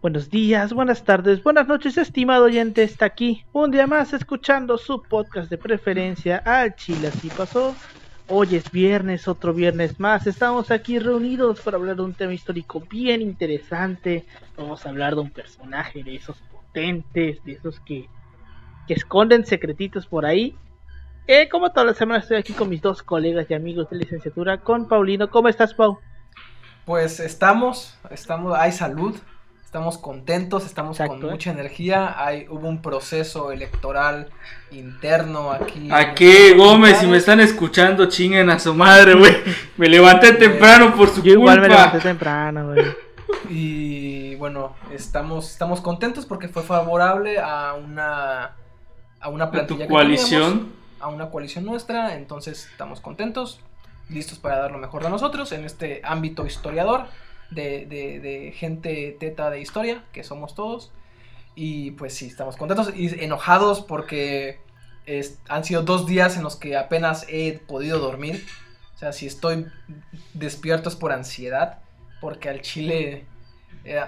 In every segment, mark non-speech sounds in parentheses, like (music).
Buenos días, buenas tardes, buenas noches, estimado oyente. Está aquí un día más escuchando su podcast de preferencia al Chile. Así pasó. Hoy es viernes, otro viernes más. Estamos aquí reunidos para hablar de un tema histórico bien interesante. Vamos a hablar de un personaje de esos potentes, de esos que, que esconden secretitos por ahí. Eh, como toda la semana estoy aquí con mis dos colegas y amigos de licenciatura, con Paulino. ¿Cómo estás, Pau? Pues estamos, estamos, hay salud, estamos contentos, estamos con mucha energía. Hay, hubo un proceso electoral interno aquí. ¿A qué, Gómez? Si me están escuchando, chinguen a su madre, güey. Me levanté temprano por su Yo igual me levanté temprano, güey. Y bueno, estamos, estamos contentos porque fue favorable a una a una plantilla ¿A tu coalición? a una coalición nuestra, entonces estamos contentos, listos para dar lo mejor de nosotros en este ámbito historiador de, de, gente teta de historia, que somos todos. Y pues sí, estamos contentos y enojados porque han sido dos días en los que apenas he podido dormir. O sea, si estoy despierto es por ansiedad, porque al Chile eh,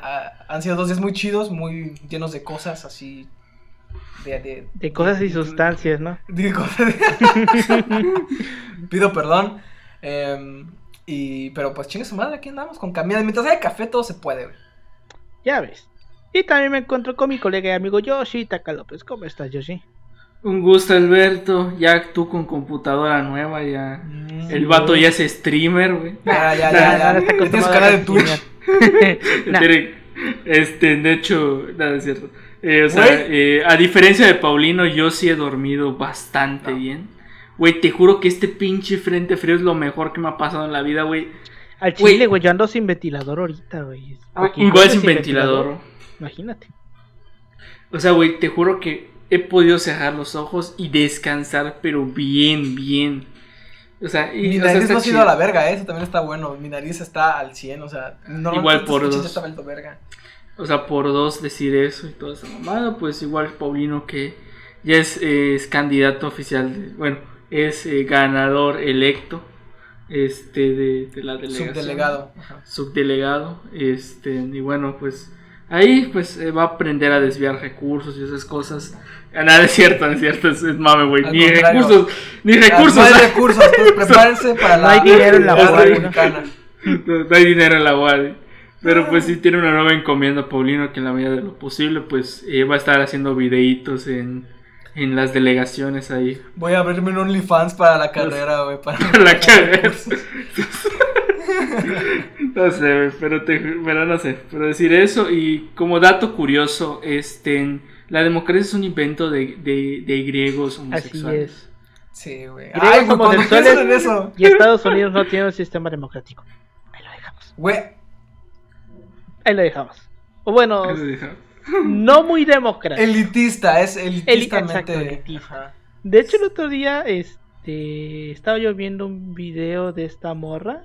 han sido dos días muy chidos, muy llenos de cosas así. De, de, cosas y sustancias, ¿no? (laughs) (laughs) Pido perdón. Eh, y, pero pues chingue su madre, aquí andamos con cambiada. Mientras haya café, todo se puede, güey. Ya ves. Y también me encuentro con mi colega y amigo Yoshi Taka López. ¿Cómo estás, Yoshi? Un gusto, Alberto. Ya tú con computadora nueva, ya. Mm, el vato ya es streamer, güey. Ya, ya, ya, ya. ya. Tienes su canal de Twitch. (laughs) este, de hecho, nada es cierto. Eh, o sea, eh, a diferencia de Paulino, yo sí he dormido bastante bien. Güey, te juro que este pinche frente frío es lo mejor que me ha pasado en la vida, güey. Al chile, güey, yo ando sin ventilador ahorita, güey. Ah, igual sin, ventilador. Imagínate. O sea, güey, te juro que he podido cerrar los ojos y descansar, pero bien, bien. O sea, y, mi nariz no ha sido a la verga, ¿eh? eso también está bueno. Mi nariz está al 100, o sea, igual por dos. O sea, por dos decir eso y toda esa mamada, pues igual Paulino que ya es, es candidato oficial, de, bueno, es eh, ganador electo este de, la delegación. Subdelegado subdelegado este y bueno pues ahí pues eh, va a aprender a desviar recursos y esas cosas. Ah, nada es cierto es cierto es, mame güey. Ni recursos ni recursos no hay recursos pues (laughs) prepárense para la no hay dinero en la UAD no, hay dinero en la UAD pero pues sí tiene una nueva encomienda Paulino que en la medida de lo posible pues eh, va a estar haciendo videitos en en las delegaciones ahí. Voy a abrirme un OnlyFans para la carrera, güey. Para, (laughs) la carrera. (laughs) no sé, pero, te, pero no sé. Pero decir eso y como dato curioso, este, la democracia es un invento de, de, de griegos homosexuales. Así es. Sí, güey. Ay, homosexuales en eso. y Estados Unidos no tiene un sistema democrático. Ahí lo dejamos. Güey. Ahí lo dejamos. O bueno... No muy democrático. Elitista, es elitistamente. De hecho, el otro día este, estaba yo viendo un video de esta morra,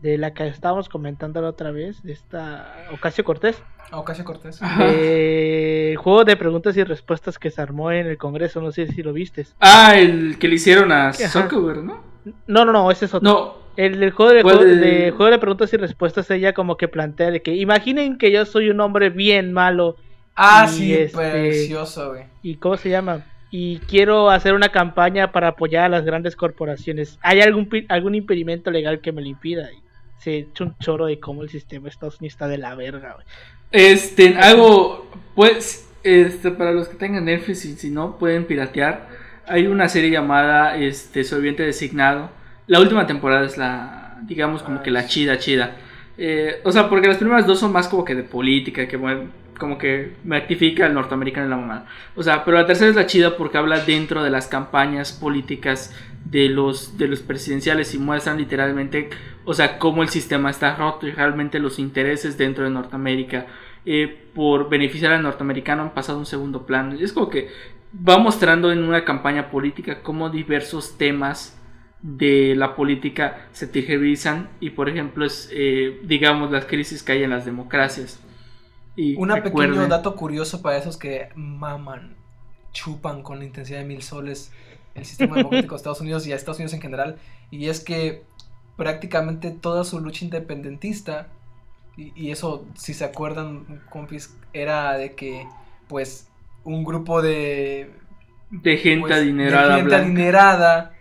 de la que estábamos comentando la otra vez, de esta Ocasio Cortés. Ocasio Cortés. el juego de preguntas y respuestas que se armó en el Congreso, no sé si lo viste. Ah, el que le hicieron a Zuckerberg, ¿no? No, no, no, ese es otro. No. El, juego, de, juego, de, preguntas y respuestas, ella como que plantea de que imaginen que yo soy un hombre bien malo. Ah, sí, este, precioso, güey. ¿Y cómo se llama? Y quiero hacer una campaña para apoyar a las grandes corporaciones. ¿Hay algún, algún impedimento legal que me lo impida? Se echa un choro de cómo el sistema de Estados Unidos está de la verga, güey. Este, algo, pues, este, para los que tengan Netflix y si no, pueden piratear. Hay una serie llamada, este, Sobreviviente Designado la última temporada es la, digamos, como que la chida, chida. Eh, o sea, porque las primeras dos son más como que de política, que como que me actifica el norteamericano en la mamá. O sea, pero la tercera es la chida porque habla dentro de las campañas políticas de los, de los presidenciales y muestran literalmente, o sea, cómo el sistema está roto y realmente los intereses dentro de Norteamérica eh, por beneficiar al norteamericano han pasado a un segundo plano. Y es como que va mostrando en una campaña política cómo diversos temas de la política se tergiversan y por ejemplo es eh, digamos las crisis que hay en las democracias y un pequeño dato curioso para esos que maman chupan con la intensidad de mil soles el sistema democrático de Estados Unidos y a Estados Unidos en general y es que prácticamente toda su lucha independentista Y, y eso, si se acuerdan, compis, era de que, pues, un grupo de De gente pues, de adinerada gente blanca. adinerada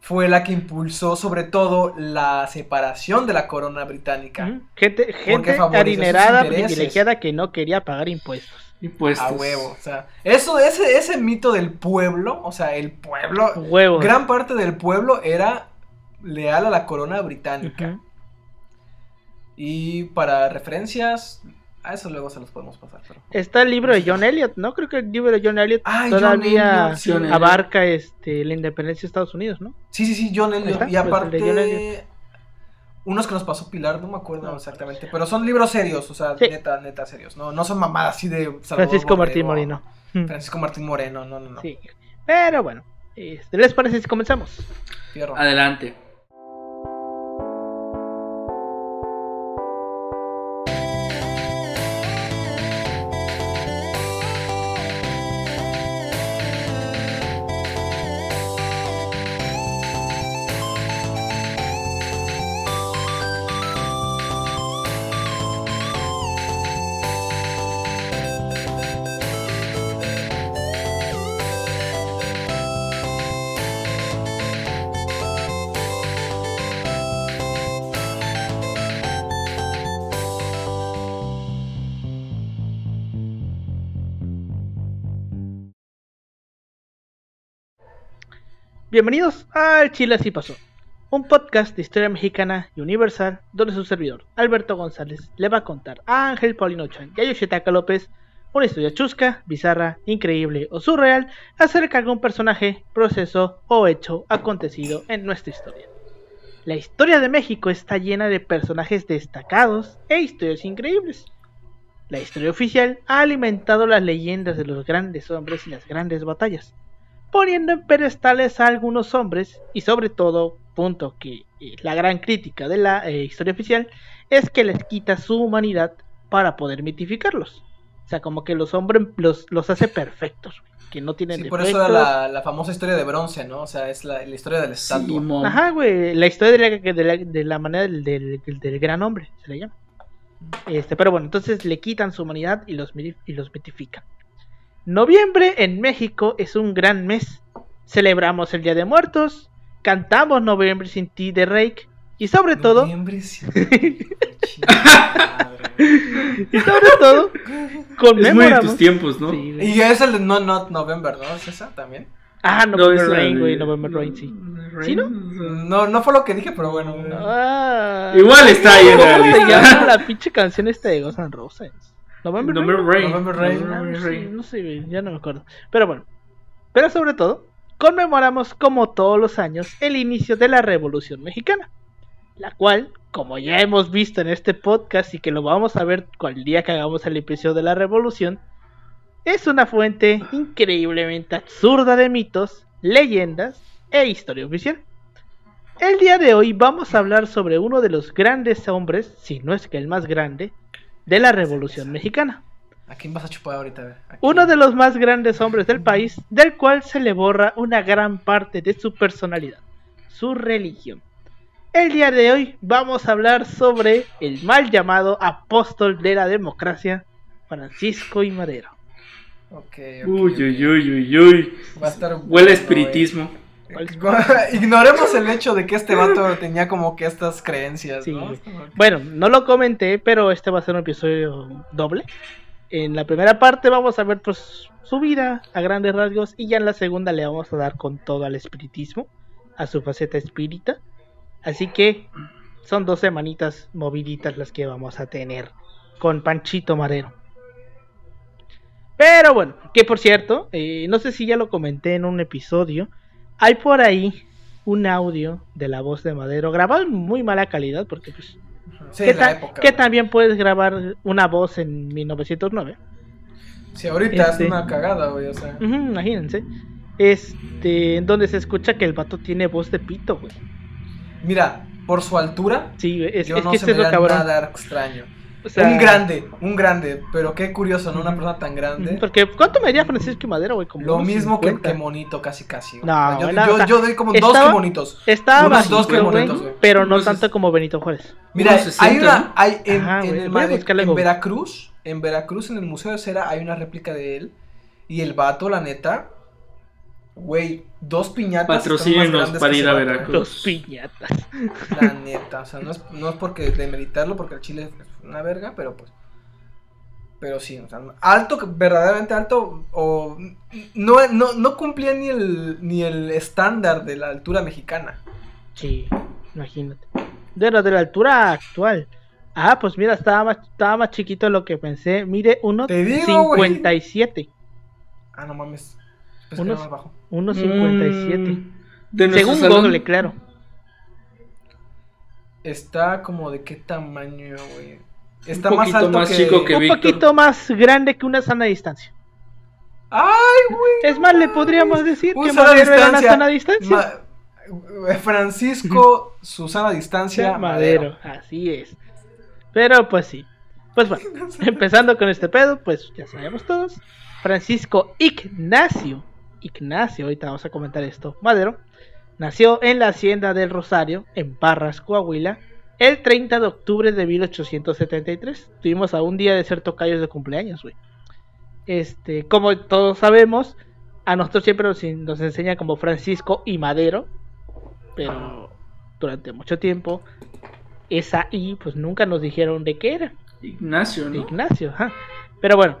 fue la que impulsó sobre todo la separación de la corona británica. Gente, gente adinerada, privilegiada que no quería pagar impuestos. Impuestos. A huevo, o sea, eso, ese, ese mito del pueblo, o sea, el pueblo, Huevos. gran parte del pueblo era leal a la corona británica. Y para referencias, a eso luego se los podemos pasar. Pero... Está el libro de John Elliot, ¿no? Creo que el libro de John Elliot John todavía. John Elliot. abarca este la independencia de Estados Unidos, ¿no? Sí, sí, sí, John Elliot. está, Y pues, aparte, John Elliot. unos que nos pasó Pilar, no me acuerdo No. exactamente, pero son libros serios, o sea, Sí. neta, neta serios. No, no son mamadas así de Salvador Francisco Martín Moreno. Francisco Martín Moreno, no, no, no. Sí. Pero bueno, este, ¿les parece si comenzamos? Fierro. Adelante. Bienvenidos al Chile Así Pasó, un podcast de historia mexicana y universal donde su servidor, Alberto González, le va a contar a Ángel Paulino Chan y a Yoshitaka López una historia chusca, bizarra, increíble o surreal acerca de algún personaje, proceso o hecho acontecido en nuestra historia. La historia de México está llena de personajes destacados e historias increíbles. La historia oficial ha alimentado las leyendas de los grandes hombres y las grandes batallas poniendo en pedestales a algunos hombres y sobre todo, punto que eh, la gran crítica de la eh, historia oficial es que les quita su humanidad para poder mitificarlos. O sea, como que los hombres los, los hace perfectos, que no tienen Sí, por defectos. eso era la, la famosa historia de bronce, ¿no? O sea, es la, la historia de la estatua. Ajá, güey, la historia de la, de la, de la manera del, del- del- del gran hombre, se le llama. Este, pero bueno, entonces le quitan su humanidad y los, y los mitifican. Noviembre en México es un gran mes. Celebramos el Día de Muertos, cantamos Noviembre sin ti de Rake y sobre todo, Noviembre. Chingada (laughs) (laughs) madre. y sobre todo, Es muy de conmemoramos. tus tiempos, ¿no? Sí. Y es el de No Not November, ¿no? ¿Es esa también? Ah, No, November la Rain, de- güey, November Rain, sí. Rain, ¿Sí, no? No, no fue lo que dije, pero bueno. Ah, Igual está ahí en la ¿Cómo se lista. llama la pinche canción esta de Guns N' Roses? November Rain. November Rain. November Rain. Ah, November no sé, no ya no me acuerdo. Pero bueno, pero sobre todo, conmemoramos como todos los años el inicio de la Revolución Mexicana, la cual, como ya hemos visto en este podcast y que lo vamos a ver cual día que hagamos el episodio de la Revolución, es una fuente increíblemente absurda de mitos, leyendas e historia oficial. El día de hoy vamos a hablar sobre uno de los grandes hombres, si no es que el más grande, de la Revolución Mexicana. ¿A quién vas a chupar ahorita? Uno de los más grandes hombres del país, del cual se le borra una gran parte de su personalidad, su religión. El día de hoy vamos a hablar sobre el mal llamado apóstol de la democracia, Francisco y Madero. Ok, ok, Uy, uy, uy, uy, uy. Va a estar Huele bueno, espiritismo. eh. (laughs) Ignoremos el hecho de que este vato tenía como que estas creencias, Sí, ¿no? Bueno, no lo comenté, pero este va a ser un episodio doble. En la primera parte vamos a ver pues su vida a grandes rasgos y ya en la segunda le vamos a dar con todo al espiritismo, a su faceta espírita. Así que son dos semanitas moviditas las que vamos a tener con Panchito Madero. Pero bueno, que por cierto, eh, no sé si ya lo comenté en un episodio, hay por ahí un audio de la voz de Madero grabado en muy mala calidad porque pues Sí, ¿Qué, es la ta- época. güey. también puedes grabar una voz en 1909? Sí, ahorita Este- es una cagada, güey, o sea. Imagínense. Este, en donde se escucha que el vato tiene voz de pito, güey. Mira, por su altura, Sí, es, yo es no que se este me es lo da cabrón. nada extraño. O sea, un grande, un grande, pero qué curioso, ¿no? Una persona tan grande. Porque, ¿cuánto medía Francisco y Madero, güey? Como Lo mismo que, 50. que Monito, casi casi. güey. No, O sea, yo, era- yo- o sea, yo doy como dos que Monitos. Estaba Unos dos bajito, que güey, bonitos, güey. pero no tanto como Benito Juárez. Mira, Unos 60, hay una, hay en, Ajá, en el buscarle en. Veracruz, en Veracruz, en el Museo de Cera, hay una réplica de él. Y el vato, la neta, güey, dos piñatas. Patrocínenos grandes para ir a Veracruz. Dos piñatas. La neta, o sea, no es, no es porque demeritarlo, porque el chile es una verga, pero pues. Pero sí, o sea, alto, verdaderamente alto, o no, no, no cumplía ni el, ni el estándar de la altura mexicana. Sí, imagínate. De la, de la altura actual. Ah, pues mira, estaba más, estaba más chiquito de lo que pensé. Mire, Te digo, güey. 1.57. Ah, no mames. Pues Unos- más bajo. 1.57. Mm, Según salón, Google, claro. Está como de qué tamaño, güey. Está Un más poquito alto más que... chico que- Un Víctor. poquito más grande que una sana distancia. ¡Ay, güey! Es más, le podríamos decir Un que sana Madero era una distancia. sana distancia. Ma- Francisco, (laughs) Susana Distancia, Madero, así es. Pero pues sí. Pues bueno, (laughs) empezando con este pedo, pues ya sabemos todos. Francisco Ignacio, Ignacio, ahorita vamos a comentar esto, Madero, nació en la hacienda del Rosario, en Parras, Coahuila, el 30 de octubre de 1873. Tuvimos a un día de ser tocayos de cumpleaños, güey. Este, como todos sabemos, a nosotros siempre nos, nos enseña como Francisco y Madero, pero durante mucho tiempo esa I pues nunca nos dijeron de qué era. Ignacio, ¿no? Ignacio, ajá. Pero bueno,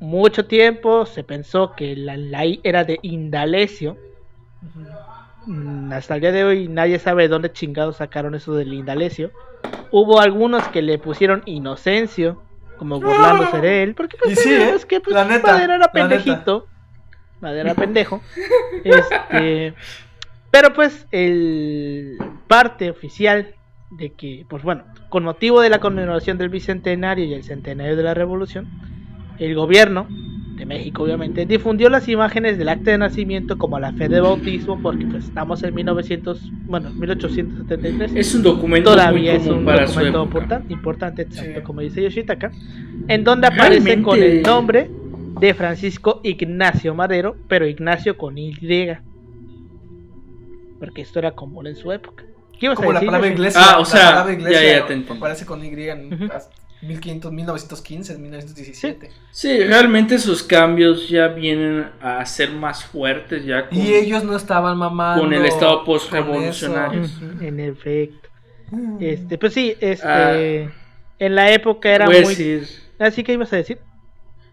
mucho tiempo se pensó que la, la I era de Indalecio. Hasta el día de hoy nadie sabe de dónde chingados sacaron eso del Indalecio. Hubo algunos que le pusieron Inocencio, como burlándose de él, porque pues sí, sabemos ¿eh? que pues, La neta, Madero era pendejito. Madero era pendejo. Este, pero pues el parte oficial de que, pues bueno, con motivo de la conmemoración del bicentenario y el centenario de la revolución, el gobierno de México obviamente difundió las imágenes del acta de nacimiento como la fe de bautismo porque pues estamos en 1900, bueno, 1873. Es un documento Todavía muy es un para documento importante, importante exacto, Sí. como dice Yoshitaka, en donde aparece Realmente- con el nombre de Francisco Ignacio Madero, pero Ignacio con Y. Porque esto era común en su época. ¿Qué ibas a Como la decir, palabra. Ah, o la sea, palabra iglesia ya, ya te entiendo. Aparece con Y en Ujú. hasta 1500, 1915, 1917. Sí, realmente sus cambios ya vienen a ser más fuertes ya con, Y ellos no estaban mamando. con el estado post-revolucionario. En efecto. Este, pues sí, este, Ah. en la época era muy. decir, Así que ibas a decir.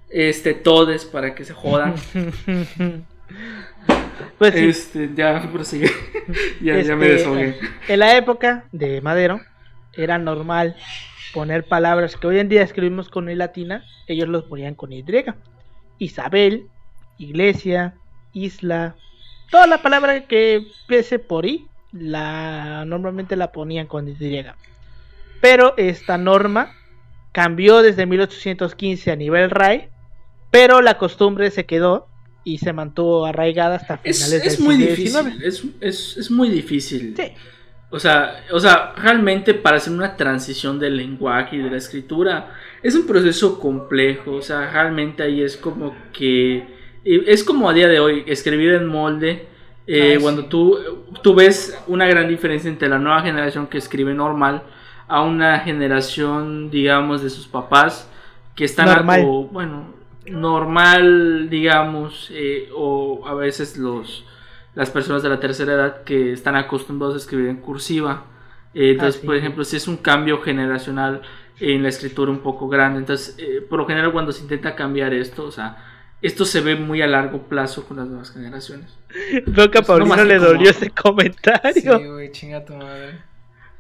este, todes para que se jodan. (laughs) pues sí. Este, ya prosigue. (laughs) ya, ya me Este, deshogué. En la época de Madero era normal poner palabras que hoy en día escribimos con I latina, ellos los ponían con Y. Isabel, iglesia, isla, toda la palabra que empiece por I, la normalmente la ponían con Y. Pero esta norma cambió desde 1815 a nivel RAE, pero la costumbre se quedó y se mantuvo arraigada hasta Es, finales es del muy siglo difícil. XIX. Es, es, es muy difícil. Sí. O sea, o sea, realmente para hacer una transición del lenguaje y de la escritura es un proceso complejo. O sea, realmente ahí es como que es como a día de hoy escribir en molde. eh, cuando sí. tú, tú ves una gran diferencia entre la nueva generación que escribe normal a una generación, digamos, de sus papás que están Normal. algo, bueno, normal, digamos, eh, o a veces los las personas de la tercera edad que están acostumbrados a escribir en cursiva. Eh, entonces, Ah, sí. por ejemplo, si es un cambio generacional en la escritura un poco grande. Entonces, eh, por lo general, cuando se intenta cambiar esto, o sea, esto se ve muy a largo plazo con las nuevas generaciones. Creo que a Es Paulino le como- dolió ese comentario. Sí, güey, chinga tu madre.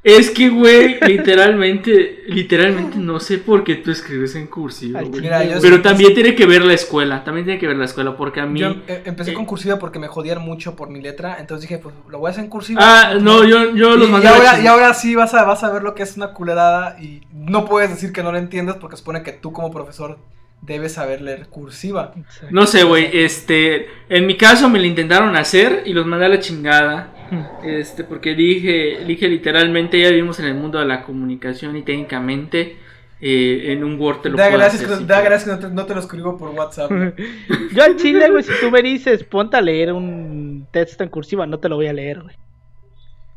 Es que, güey, literalmente, literalmente no sé por qué tú escribes en cursiva, güey. Mira, yo Pero sí- también tiene que ver la escuela, también tiene que ver la escuela, porque a mí... Yo eh, empecé eh, con cursiva porque me jodían mucho por mi letra, entonces dije, pues lo voy a hacer en cursiva. Ah, no, yo, yo Y, los y mandé a la ahora, y ahora sí vas a, vas a ver lo que es una culerada y no puedes decir que no lo entiendes porque supone que tú como profesor debes saber leer cursiva. No sé, güey, este, en mi caso me lo intentaron hacer y los mandé a la chingada, este, porque dije, dije literalmente, ya vivimos en el mundo de la comunicación y técnicamente eh, en un Word te lo Da puedo gracias, hacer, que, da pero- gracias que no te, no te lo escribo por WhatsApp. (laughs) Yo al chile, güey, si tú me dices, ponte a leer un texto en cursiva, no te lo voy a leer, güey.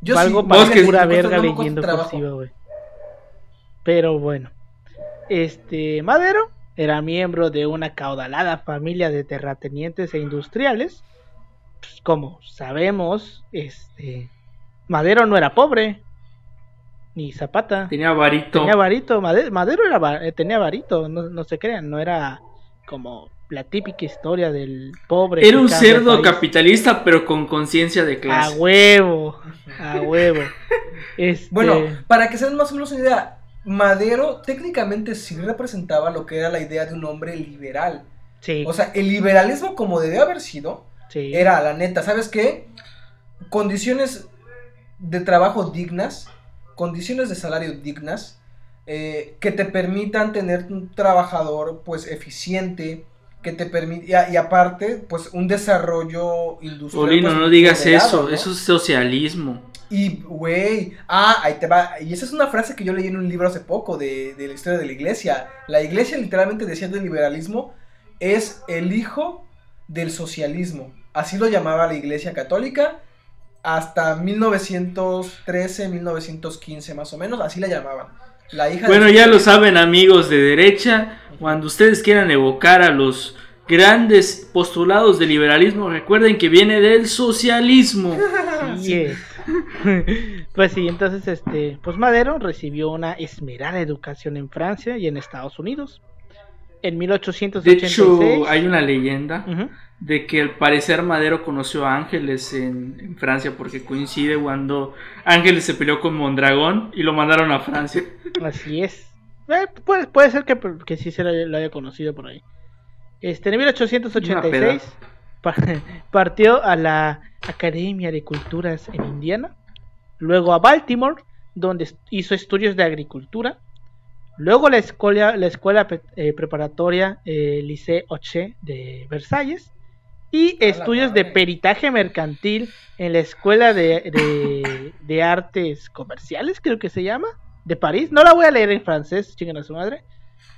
Yo Valgo sí, para que- pura verga no leyendo cursiva, güey. Pero bueno. Este, Madero era miembro de una caudalada familia de terratenientes e industriales. Pues, como sabemos, este, Madero no era pobre. Ni Zapata. Tenía varito. Tenía varito. Made- Madero era, eh, tenía varito, no, no se crean, no era como la típica historia del pobre. Era un cerdo capitalista, pero con conciencia de A clase. huevo, a huevo. (laughs) Este, Bueno, para que se den más o menos una idea, Madero técnicamente sí representaba lo que era la idea de un hombre liberal. sí, O sea, el liberalismo como debió haber sido, sí. era la neta, ¿sabes qué? Condiciones de trabajo dignas, condiciones de salario dignas, eh, que te permitan tener un trabajador pues eficiente, que te permite, y, aparte, pues un desarrollo industrial. Polino, pues, no digas eso, ¿no? eso es socialismo. Y, güey, ah, ahí te va. Y esa es una frase que yo leí en un libro hace poco de, de la historia de la iglesia. La iglesia literalmente decía del liberalismo es el hijo del socialismo. Así lo llamaba la iglesia católica hasta 1913, 1915 más o menos, así la llamaban. La hija Bueno, ya lo saben amigos de derecha, cuando ustedes quieran evocar a los grandes postulados del liberalismo, recuerden que viene del socialismo. (laughs) (laughs) Pues sí, entonces, este, pues Madero recibió una esmerada educación en Francia y en Estados Unidos. En De 1886. hecho, hay una leyenda Ujú. De que al parecer Madero conoció a Ángeles en, en Francia porque coincide cuando Ángeles se peleó con Mondragón y lo mandaron a Francia. Así es. Eh, puede, puede ser que, que sí se lo, haya- lo haya conocido por ahí. Este, en 1886 pa- (laughs) partió a la Academia de Culturas en Indiana, luego a Baltimore, donde hizo estudios de agricultura, luego la escuela, la escuela eh, preparatoria eh, Lycée Oche de Versalles y estudios de peritaje mercantil en la Escuela de, de- de Artes Comerciales, creo que se llama, de París. No la voy a leer en francés, chinguen a su madre.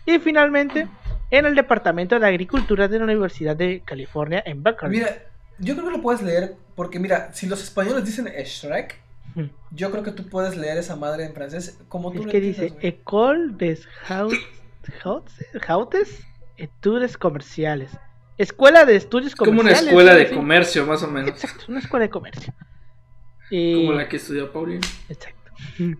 Y finalmente en el Departamento de Agricultura de la Universidad de California en Berkeley. Mira, yo creo que lo puedes leer porque mira, si los españoles dicen Shrek, Hmm. yo creo que tú puedes leer esa madre en francés como tú Es que dice. École des Hautes, Hautes, Hautes Etudes Comerciales. Escuela de Estudios Como una Comerciales. escuela de comercio, más o menos. Exacto, una escuela de comercio. Y- (laughs) Como la que estudió Paulino. Exacto. (laughs)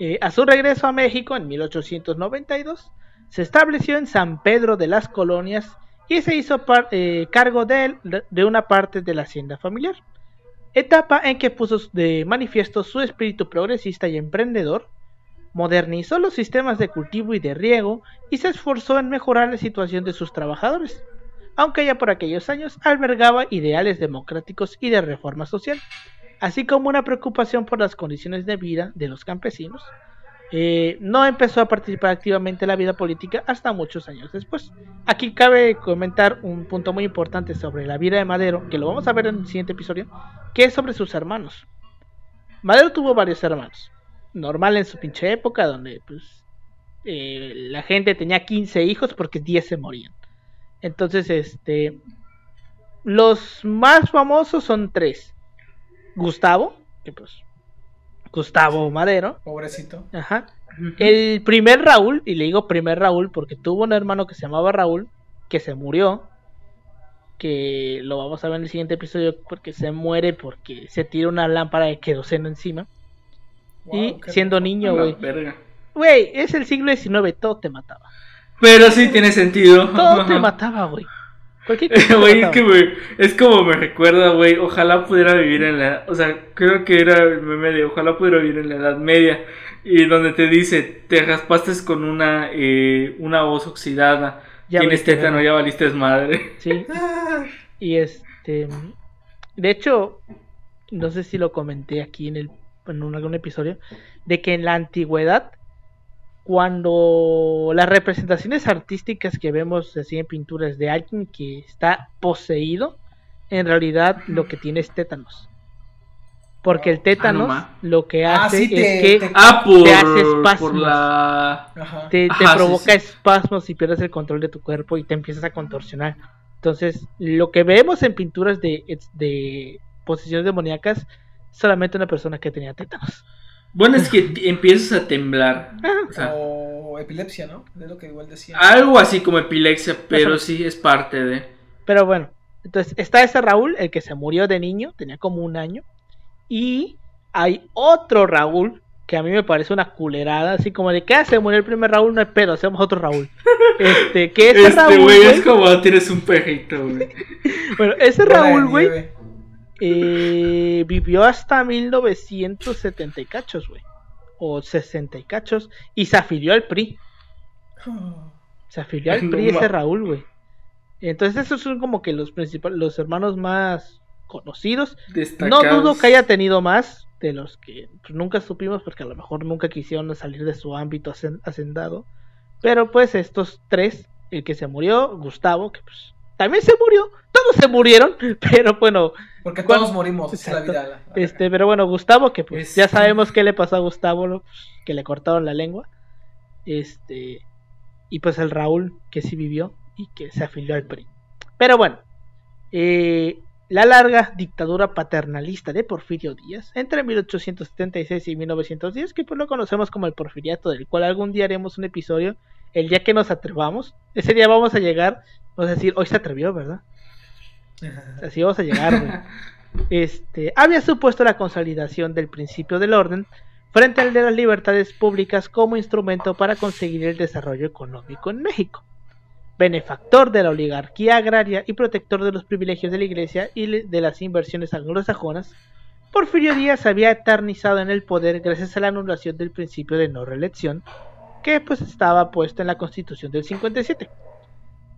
Eh, a su regreso a México en 1892, se estableció en San Pedro de las Colonias y se hizo eh, cargo de, él- de una parte de la hacienda familiar. Etapa en que puso de manifiesto su espíritu progresista y emprendedor, modernizó los sistemas de cultivo y de riego y se esforzó en mejorar la situación de sus trabajadores, aunque ya por aquellos años albergaba ideales democráticos y de reforma social así como una preocupación por las condiciones de vida de los campesinos. Eh, no empezó a participar activamente en la vida política hasta muchos años después. Aquí cabe comentar un punto muy importante sobre la vida de Madero, que lo vamos a ver en el siguiente episodio, que es sobre sus hermanos. Madero tuvo varios hermanos, normal en su pinche época, donde pues eh, la gente tenía 15 hijos porque 10 se morían. Entonces, este, los más famosos son tres. Gustavo, que pues Gustavo Madero, Pobrecito. ajá. El primer Raúl, y le digo primer Raúl porque tuvo un hermano que se llamaba Raúl, que se murió, que lo vamos a ver en el siguiente episodio porque se muere porque se tira una lámpara de queroseno encima. y Wow, siendo rico. niño, güey. Güey, es el siglo XIX, todo te mataba. Pero sí tiene sentido. Todo te mataba, güey. Cualquier cosa te Güey, es que me- es como me recuerda, güey. Ojalá pudiera vivir en la. O sea, creo que era el meme de ojalá pudiera vivir en la Edad Media. Y donde te dice, te raspaste con una eh, una voz oxidada. Ya Tienes tétano, ya valiste madre. Sí, (laughs) Y este, de hecho, no sé si lo comenté aquí en el en un- algún episodio, de que en la antigüedad, cuando las representaciones artísticas que vemos así en pinturas de alguien que está poseído, en realidad lo que tiene es tétanos. Porque el tétanos ma. lo que Ah, hace es que te- Ah, por, Te hace espasmos. por la... Ajá. te, te Ajá, sí, provoca sí. espasmos y pierdes el control de tu cuerpo y te empiezas a contorsionar. Entonces, lo que vemos en pinturas de, de posesiones demoníacas, solamente una persona que tenía tétanos. Bueno, es que empiezas a temblar. O sea, O epilepsia, ¿no? Es lo que igual decía. algo así como epilepsia, pero sí es parte de... Pero bueno, entonces está ese Raúl, el que se murió de niño, tenía como un año. Y hay otro Raúl, que a mí me parece una culerada, así como de que ah, se murió el primer Raúl, no hay pedo, hacemos otro Raúl. (laughs) Este, que ese Este Raúl, güey güey, es como tienes un perrito, güey. (laughs) bueno, ese Raúl, güey. Eh, vivió hasta 1970 y cachos, güey. O 60 y cachos. Y se afilió al PRI. Se afilió al (laughs) PRI ese Raúl, güey. Entonces esos son como que los principales, los hermanos más conocidos. No dudo que haya tenido más de los que pues, nunca supimos porque a lo mejor nunca quisieron salir de su ámbito hacen- hacendado. Pero pues estos tres, el que se murió, Gustavo, que pues también se murió, todos se murieron, (laughs) pero bueno, Porque todos morimos, es la vida. la- este, pero bueno, Gustavo, que pues Es- ya sabemos qué le pasó a Gustavo, ¿no? Que le cortaron la lengua. Este, y pues el Raúl, que sí vivió y que se afilió al PRI. Pero bueno, eh, la larga dictadura paternalista de Porfirio Díaz entre 1876 y 1910, que pues lo conocemos como el porfiriato, del cual algún día haremos un episodio, el día que nos atrevamos. Ese día vamos a llegar, vamos a decir, hoy se atrevió, ¿verdad? Así vamos a llegar, güey. (laughs) Este, había supuesto la consolidación del principio del orden frente al de las libertades públicas como instrumento para conseguir el desarrollo económico en México. Benefactor de la oligarquía agraria y protector de los privilegios de la iglesia y de las inversiones anglosajonas, Porfirio Díaz había eternizado en el poder gracias a la anulación del principio de no reelección, que pues estaba puesto en la Constitución del 57.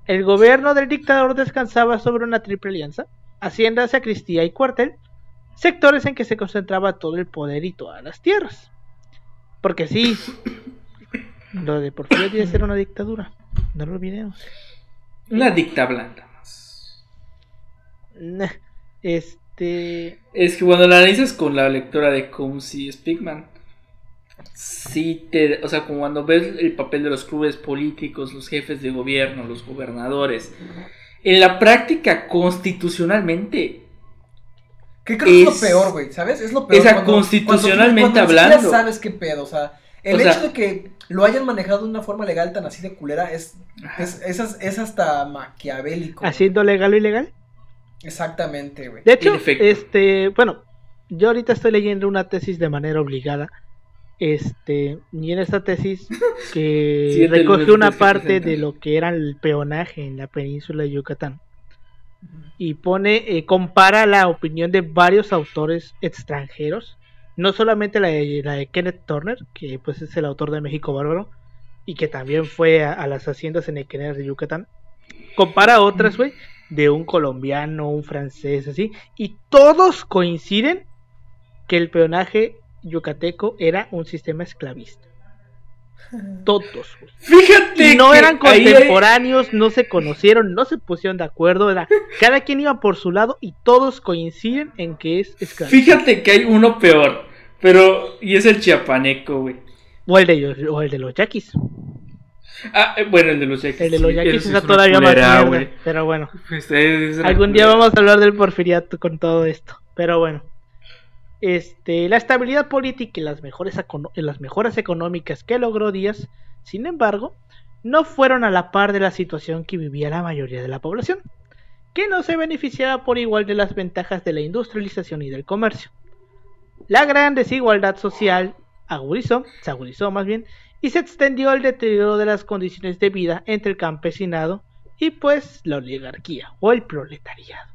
El gobierno del dictador descansaba sobre una triple alianza, hacienda, sacristía y cuartel, sectores en que se concentraba todo el poder y todas las tierras. Porque sí, (coughs) lo de Porfirio Díaz era una dictadura, no lo olvidemos. Una dicta blanda más. Este, Es que cuando la analizas con la lectura de Combs y Speakman, sí te. O sea, como cuando ves el papel de los clubes políticos, los jefes de gobierno, los gobernadores, en la práctica constitucionalmente, Que creo que es, Es- lo peor, güey, ¿sabes? Es lo peor. o sea, cuando- constitucionalmente cuando, cuando hablando. sabes qué pedo, o sea, el O hecho sea- de que lo hayan manejado de una forma legal tan así de culera es, es, es, es hasta maquiavélico. haciendo legal o ilegal. Exactamente, güey. De hecho, este, bueno, yo ahorita estoy leyendo una tesis de manera obligada. Este, y en esta tesis (laughs) que recoge una parte de lo que era el peonaje en la península de Yucatán. Y pone, eh, compara la opinión de varios autores extranjeros, no solamente la de, la de Kenneth Turner, que pues es el autor de México Bárbaro, y que también fue a, a las haciendas enequeneras de Yucatán, compara otras, güey, de un colombiano, un francés, así, y todos coinciden que el peonaje yucateco era un sistema esclavista. (laughs) Todos. Fíjate. Y no que eran hay- contemporáneos, no se conocieron, no se pusieron de acuerdo, era cada quien iba por su lado y todos coinciden en que es esclavista. Fíjate que hay uno peor. Pero. Y es el chiapaneco, güey. O el de, o el de los yaquis. Ah, eh, bueno, el de los yaquis. El de los yaquis está es todavía más culera, mierda, güey. Pero bueno, Pues, es algún día vamos a hablar del porfiriato con todo esto. Pero bueno. Este, la estabilidad política y las, mejores las mejoras económicas que logró Díaz, sin embargo, no fueron a la par de la situación que vivía la mayoría de la población, que no se beneficiaba por igual de las ventajas de la industrialización y del comercio. La gran desigualdad social agudizó, se agudizó más bien, y se extendió el deterioro de las condiciones de vida entre el campesinado y pues la oligarquía o el proletariado.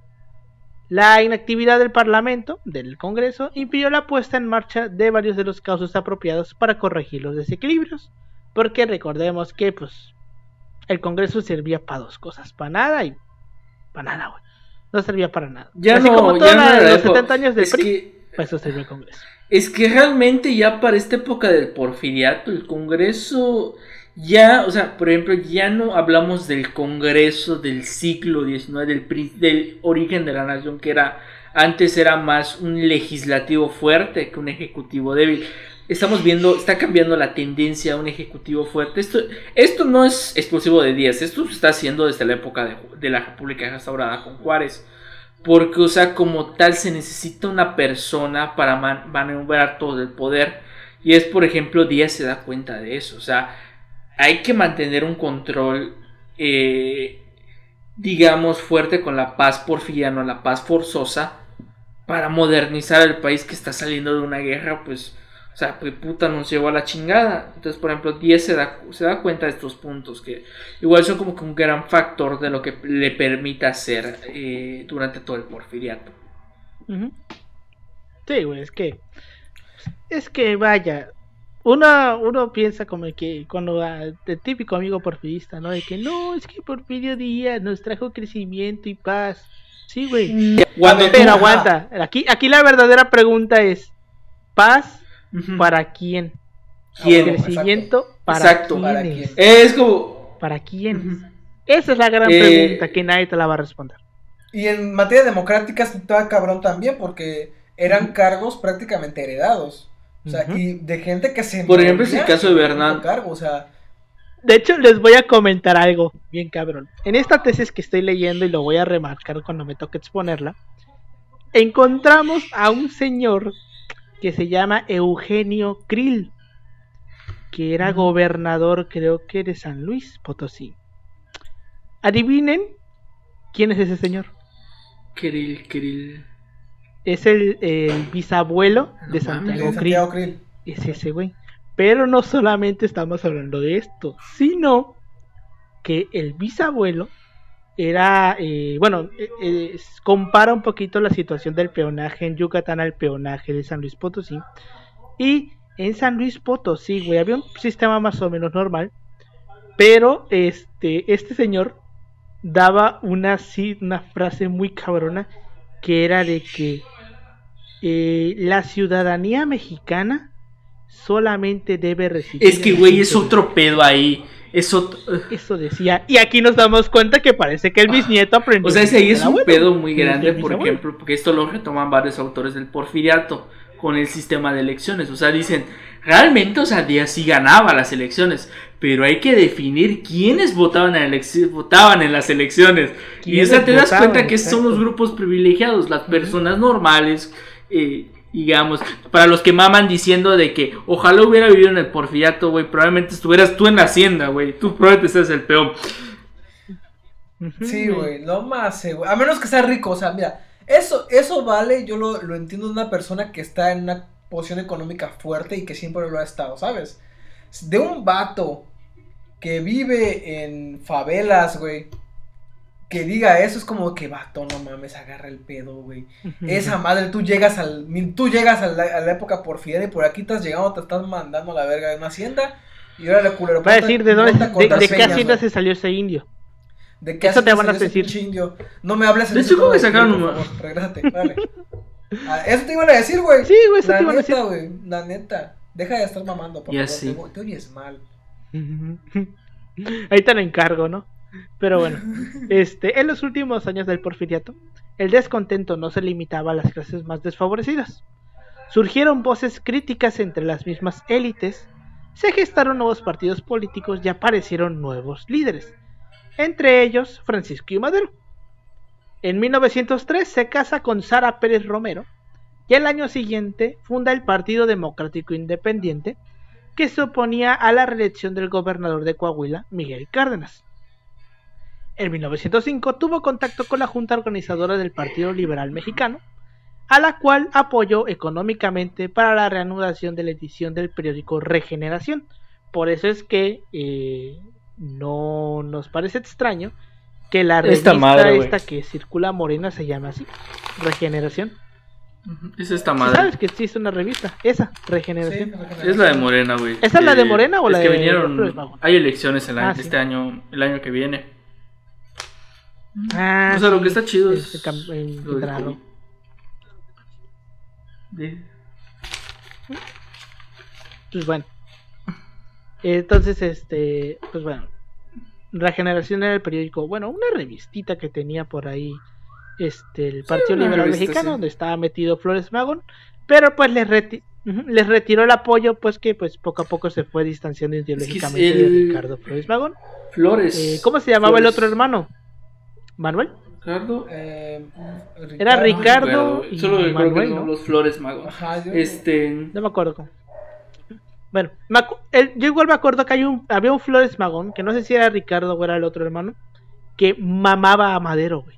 La inactividad del Parlamento, del Congreso, impidió la puesta en marcha de varios de los causos apropiados para corregir los desequilibrios, porque recordemos que pues el Congreso servía para dos cosas, para nada y para nada, güey. No servía para nada. Ya Así no, como ya toda no la- era los eso. 70 años del PRI, que, para eso sirvió el Congreso. es que realmente ya para esta época del porfiriato, el Congreso ya, o sea, por ejemplo, ya no hablamos del Congreso del siglo XIX, del, origen de la nación, que era Antes era más un legislativo fuerte que un ejecutivo débil. Estamos viendo, está cambiando la tendencia a un ejecutivo fuerte. Esto, esto no es exclusivo de Díaz, esto se está haciendo desde la época de, de la República restaurada con Juárez. Porque, o sea, como tal se necesita una persona para maniobrar todo el poder. Y es, por ejemplo, Díaz se da cuenta de eso. O sea, hay que mantener un control, eh, digamos, fuerte con la paz porfiriana, la paz forzosa, para modernizar el país que está saliendo de una guerra, pues, o sea, pues puta nos llevó a la chingada. Entonces, por ejemplo, Díaz se da, se da cuenta de estos puntos que igual son como que un gran factor de lo que le permite hacer eh, durante todo el porfiriato. Sí, güey, es que es que vaya, uno, uno piensa como que cuando el típico amigo porfirista, ¿no? De que no, es que Porfirio Díaz nos trajo crecimiento y paz. Sí, güey. Mm. Pero aguanta. Aquí, aquí la verdadera pregunta es: ¿paz para quién? ¿Quién? Crecimiento para, quién? Es como. ¿Para quién? Esa es la gran eh, pregunta que nadie te la va a responder. Y en materia democrática está cabrón también, porque eran cargos prácticamente heredados. O sea, y de gente que se... Por ejemplo, es el caso de Bernal. Cargo, o sea... De hecho, les voy a comentar algo bien cabrón. En esta tesis que estoy leyendo y lo voy a remarcar cuando me toque exponerla, encontramos a un señor que se llama Eugenio Krill, que era gobernador creo que de San Luis Potosí. Adivinen quién es ese señor. Krill, Krill es el, bisabuelo de Santiago, Krill. Es ese güey. Pero no solamente estamos hablando de esto, sino que el bisabuelo era, eh, bueno, eh, eh, compara un poquito la situación del peonaje en Yucatán al peonaje de San Luis Potosí. Y en San Luis Potosí, güey, había un sistema más o menos normal, pero este, este señor daba una, una frase muy cabrona que era de que eh, la ciudadanía mexicana solamente debe recibir. Es que, güey, es otro pedo ahí. Eso, Eso decía. Y aquí nos damos cuenta que parece que el bisnieto aprendió. O sea, ese ahí es un pedo muy grande, por ejemplo, porque esto lo retoman varios autores del porfiriato con el sistema de elecciones. O sea, dicen, realmente, o sea, Díaz sí ganaba las elecciones, pero hay que definir quiénes votaban en, votaban en las elecciones. Y esa te das cuenta que son los grupos privilegiados, las personas normales eh, digamos, para los que maman diciendo de que ojalá hubiera vivido en el porfiriato, güey, probablemente estuvieras tú en la hacienda, güey, tú probablemente seas el peón. Sí, güey, no más, eh, A menos que sea rico, o sea, mira, eso, eso vale, yo lo, lo entiendo de una persona que está en una posición económica fuerte y que siempre lo ha estado, ¿sabes? De un vato que vive en favelas, güey, que diga eso es como que vato, no mames, agarra el pedo, güey. Esa madre, tú llegas al, tú llegas a la, época porfiriana y por aquí estás llegando, te estás mandando a la verga de una hacienda. Y ahora le culero. Va a decir de dónde, de, qué hacienda se salió ese indio. ¿De qué Eso te van a decir. Indio? No me hables De hecho, ¿cómo me sacaron un Regrésate, dale. Ah, eso te iban a decir, güey. Sí, güey, eso la te iban a decir. güey, la neta. Deja de estar mamando, por ya Sí. Te, te oyes mal. (laughs) Ahí te lo encargo, ¿no? Pero bueno, (laughs) este, en los últimos años del porfiriato, el descontento no se limitaba a las clases más desfavorecidas. Surgieron voces críticas entre las mismas élites, se gestaron nuevos partidos políticos y aparecieron nuevos líderes, entre ellos Francisco y Madero. En 1903 se casa con Sara Pérez Romero y el año siguiente funda el Partido Democrático Independiente, que se oponía a la reelección del gobernador de Coahuila, Miguel Cárdenas. En 1905 tuvo contacto con la Junta Organizadora del Partido Liberal Mexicano, a la cual apoyó económicamente para la reanudación de la edición del periódico Regeneración. Por eso es que eh, no nos parece extraño que la revista esta, que circula morena se llama así, Regeneración. Es esta madre. ¿Sabes que existe una revista? Esa, Regeneración. Es la de Morena, güey. ¿Esa es la de Morena o la que de vinieron, Hay elecciones ah, este año, el año que viene. Ah, o sea, lo que está chido es. Pues bueno. Entonces, este. Pues bueno. Regeneración era el periódico. Bueno, una revistita que tenía por ahí. este, el Partido Liberal revista, Mexicano, sí. donde estaba metido Flores Magón, pero pues les, reti- les retiró el apoyo, pues que pues poco a poco se fue distanciando ideológicamente de Ricardo Flores Magón. Flores. Eh, ¿Cómo se llamaba el otro hermano? ¿Manuel? Ricardo. Eh, Era Ricardo y Solo recuerdo Manuel, los Flores Magón. Ajá, yo- Este. No me acuerdo. Bueno, me acu- el- yo igual me acuerdo que hay un, había un Flores Magón, que no sé si era Ricardo o era el otro hermano, que mamaba a Madero, güey.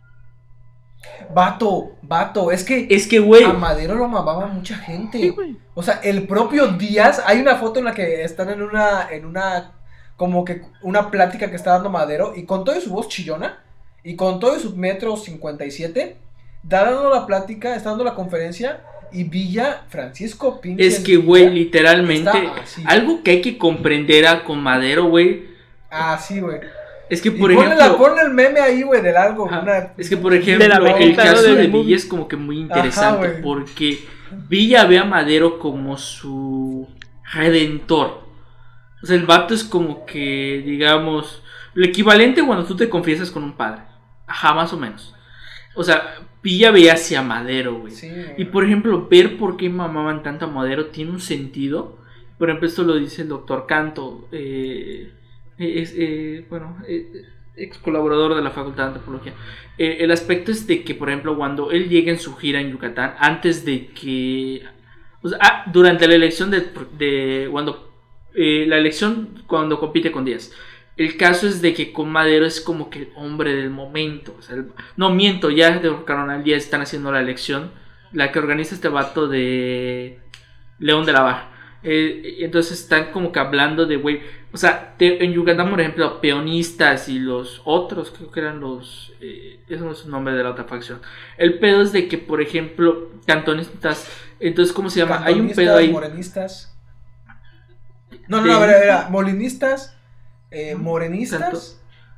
Vato, vato, es que Es que, güey. a Madero lo mamaba mucha gente. Sí, güey. O sea, el propio Díaz, hay una foto en la que están en una, en una, como que una plática que está dando Madero, y con toda su voz chillona, y con todo su metro 57, da dando la plática, está dando la conferencia, y Villa Francisco pinche Es que, güey, literalmente. está así. Algo que hay que comprender a con Madero, güey. Ah, sí, güey. Es que, Y por ponle, ejemplo. la, ponle el meme ahí, güey, del algo. Una- Es que, por ejemplo, De la el caso de. Villa es como que muy interesante porque Villa ve a Madero como su redentor. O sea, el vato es como que, digamos, lo equivalente cuando tú te confiesas con un padre. Ajá, más o menos. O sea, Villa ve hacia Madero, güey. Sí. Y por ejemplo, ver por qué mamaban tanto a Madero tiene un sentido. Por ejemplo, esto lo dice el doctor Canto. eh, es, eh, bueno, eh, ex colaborador de la Facultad de Antropología. Eh, el aspecto es de que, por ejemplo, cuando él llega en su gira en Yucatán, antes de que. o sea, ah, durante la elección de. de- cuando. eh, la elección cuando compite con Díaz. El caso es de que con Madero es como que el hombre del momento. o sea, el- no miento, ya derrocaron al Díaz, están haciendo la elección. La que organiza este vato de León de la Barra. Eh, entonces están como que hablando de, güey, o sea, te- en Yucatán, por ejemplo, peonistas y los otros, creo que eran los, eh, eso no es el nombre de la otra facción. El pedo es de que, por ejemplo, cantonistas, entonces, ¿cómo se llama? Hay un pedo ahí. Morenistas. No, no, De- no, a ver, era molinistas, eh, morenistas, Canto-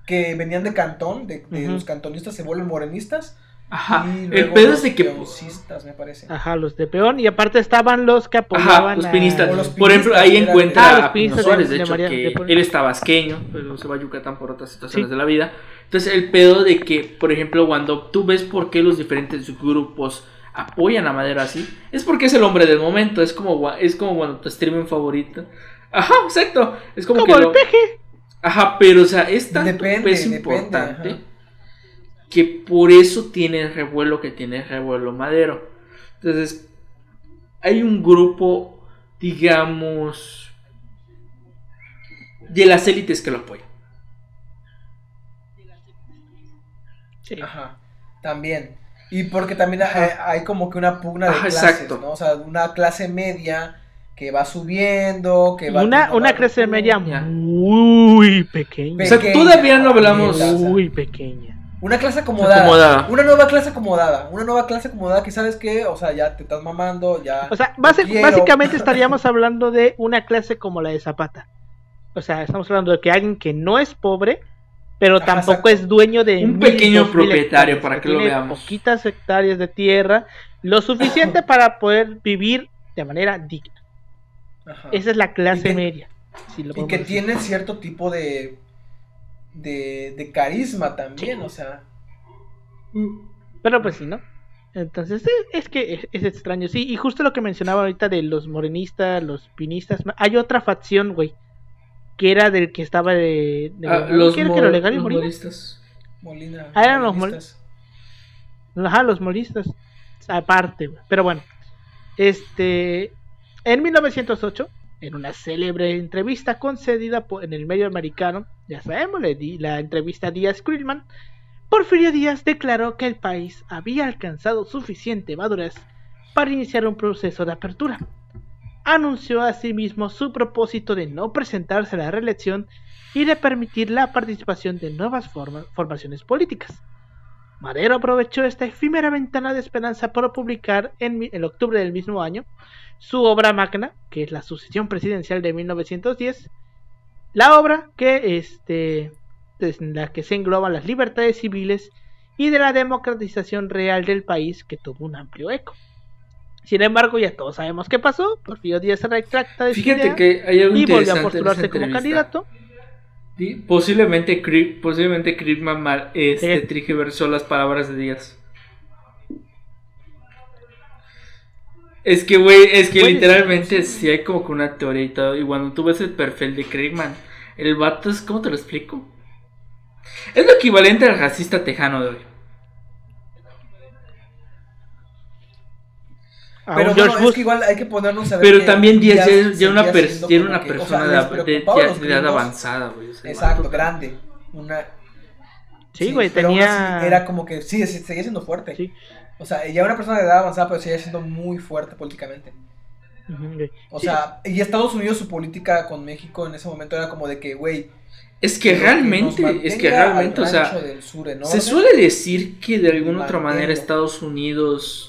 que venían de cantón, de, los cantonistas se vuelven morenistas. Ajá. y El pedo los es de que, peoncistas, me parece. Ajá, los de peón. Y aparte estaban los que Ajá, apoyaban los a- pinistas. O los Por ejemplo, pinistas ahí encuentra Ah, los a Pino pinistas Suárez, de- de de hecho, María- que de él es tabasqueño, pero se va a Yucatán por otras situaciones Sí. de la vida. Entonces, el pedo de que, por ejemplo, cuando tú ves por qué los diferentes grupos apoyan a Madero así, es porque es el hombre del momento, es como, es como cuando tu streamer favorito. Ajá, exacto. Es como, Como que el lo- peje. Ajá, pero o sea, es tanto Depende, peso depende, importante que por eso tiene el revuelo que tiene el revuelo Madero. Entonces, hay un grupo, digamos, de las élites que lo apoyan. Sí. Ajá, también. Y porque también hay, hay como que una pugna de Ajá, clases, exacto. ¿no? O sea, una clase media que va subiendo, que va... Una, una clase media muy pequeña. O sea, Pequeña, todavía no hablamos- Muy pequeña. Una clase acomodada. Acomodada. Una nueva clase acomodada. Una nueva clase acomodada que sabes que, o sea, ya te estás mamando, ya. O sea, básicamente (laughs) estaríamos hablando de una clase como la de Zapata. O sea, estamos hablando de que alguien que no es pobre, pero Ajá, tampoco exacto. es dueño de Un mil, pequeño propietario, hectáreas, para que lo tiene veamos. Poquitas hectáreas de tierra, lo suficiente (laughs) para poder vivir de manera digna. Ajá. Esa es la clase que- media. si lo Y que decir. tiene cierto tipo de. de, de carisma también, o sea. Pero pues sí, ¿no? Entonces es, es que es, es extraño, sí. Y justo lo que mencionaba ahorita de los morenistas, los pinistas. Hay otra facción, güey. Que era del que estaba de. de Ah, los ¿Qué era que mo- legal y los Molina? moristas. Molina. Ah, eran los molinistas. Ajá, los moristas. Aparte, güey. Pero bueno. Este. En 1908, en una célebre entrevista concedida en el medio americano, ya sabemos, la entrevista a Díaz Krillman, Porfirio Díaz declaró que el país había alcanzado suficiente madurez para iniciar un proceso de apertura. Anunció asimismo su propósito de no presentarse a la reelección y de permitir la participación de nuevas forma- formaciones políticas. Madero aprovechó esta efímera ventana de esperanza para publicar en, en octubre del mismo año su obra magna, que es la sucesión presidencial de 1910, la obra que este en la que se engloban las libertades civiles y de la democratización real del país que tuvo un amplio eco. Sin embargo, ya todos sabemos qué pasó. Porfirio Díaz se retracta de su Fíjate idea que hay algo y volvió a postularse como candidato. Posiblemente Creep, posiblemente Creepman mal, este, trigiversó las palabras de Díaz. Es que, güey, es que literalmente si hay como que una teoría y todo. Y cuando tú ves el perfil de Craigman, el vato es, ¿cómo te lo explico? Es lo equivalente al racista tejano de hoy. Pero George es Bush. que igual hay que ponernos a ver. Pero que también ya, ya una, seguía per- siendo ya era como una que, o persona sea, de, edad avanzada, güey. o sea, Exacto, grande. Una... Sí, güey, tenía. así Era como que sí, sí, seguía siendo fuerte. Sí. O sea, ya una persona de edad avanzada, pero seguía siendo muy fuerte políticamente. O Sí. sea, y Estados Unidos, su política con México en ese momento era como de que, güey. Es que realmente, es que realmente, o sea, sur Se suele decir que de alguna otra manera Estados Unidos,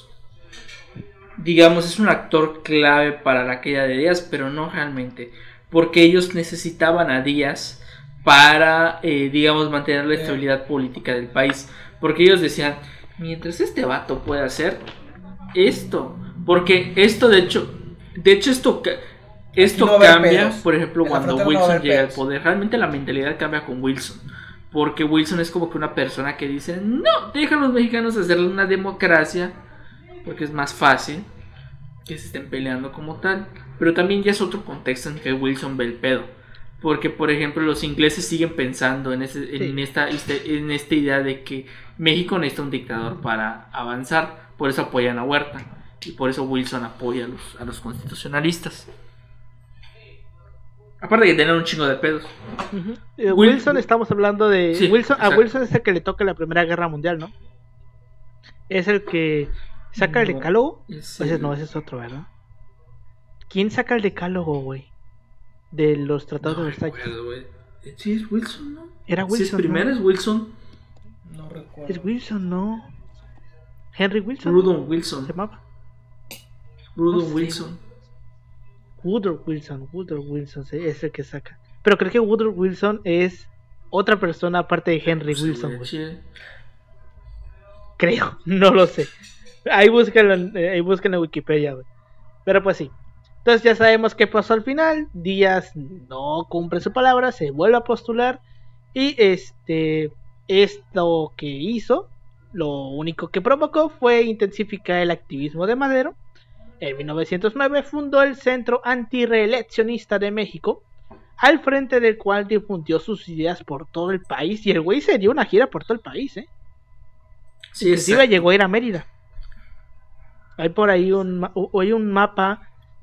digamos, es un actor clave para la caída de Díaz, pero no realmente, porque ellos necesitaban a Díaz para, eh, digamos, mantener la estabilidad política del país, porque ellos decían, mientras este vato pueda hacer esto, porque esto de hecho, de hecho esto... Esto no cambia, por ejemplo, En cuando no Wilson llega al poder. Realmente la mentalidad cambia con Wilson. Porque Wilson es como que una persona que dice, no, deja a los mexicanos hacerle una democracia, porque es más fácil que se estén peleando como tal. Pero también ya es otro contexto en que Wilson ve el pedo. Porque, por ejemplo, los ingleses siguen pensando en, ese- en, Sí. esta, este- en esta idea de que México necesita un dictador para avanzar. Por eso apoyan a Huerta. Y por eso Wilson apoya a los, a los constitucionalistas. Aparte de tener un chingo de pedos. Eh, Wil- Wilson, estamos hablando de. Sí, Wilson, a. Wilson es el que le toca la Primera Guerra Mundial, ¿no? Es el que saca el No, decálogo. es Ese el- no, ese es otro, ¿verdad? ¿Quién saca el decálogo, güey? De los tratados No de Versalles. güey. Sí, es Wilson, ¿no? Era Si es Wilson. primero ¿no? es Wilson. No recuerdo. Es Wilson, ¿no? Henry Wilson. Rudolph Se Wilson. llamaba. Rudolph no sé. Wilson. Woodrow Wilson. Woodrow Wilson sí, es el que saca. Pero creo que Woodrow Wilson es otra persona aparte de Henry Sí, Wilson, güey. Creo, (laughs) no lo sé. Ahí búsquenlo, en- eh, ahí búsquenlo en Wikipedia, güey. Pero pues sí. Entonces ya sabemos qué pasó al final. Díaz no cumple su palabra, se vuelve a postular. Y este, esto que hizo, lo único que provocó fue intensificar el activismo de Madero. En 1909 fundó el Centro Antireeleccionista de México, al frente del cual difundió sus ideas por todo el país. Y el güey se dio una gira por todo el país, ¿eh? Sí, Inclusive llegó a ir a Mérida. Hay por ahí un, hay un mapa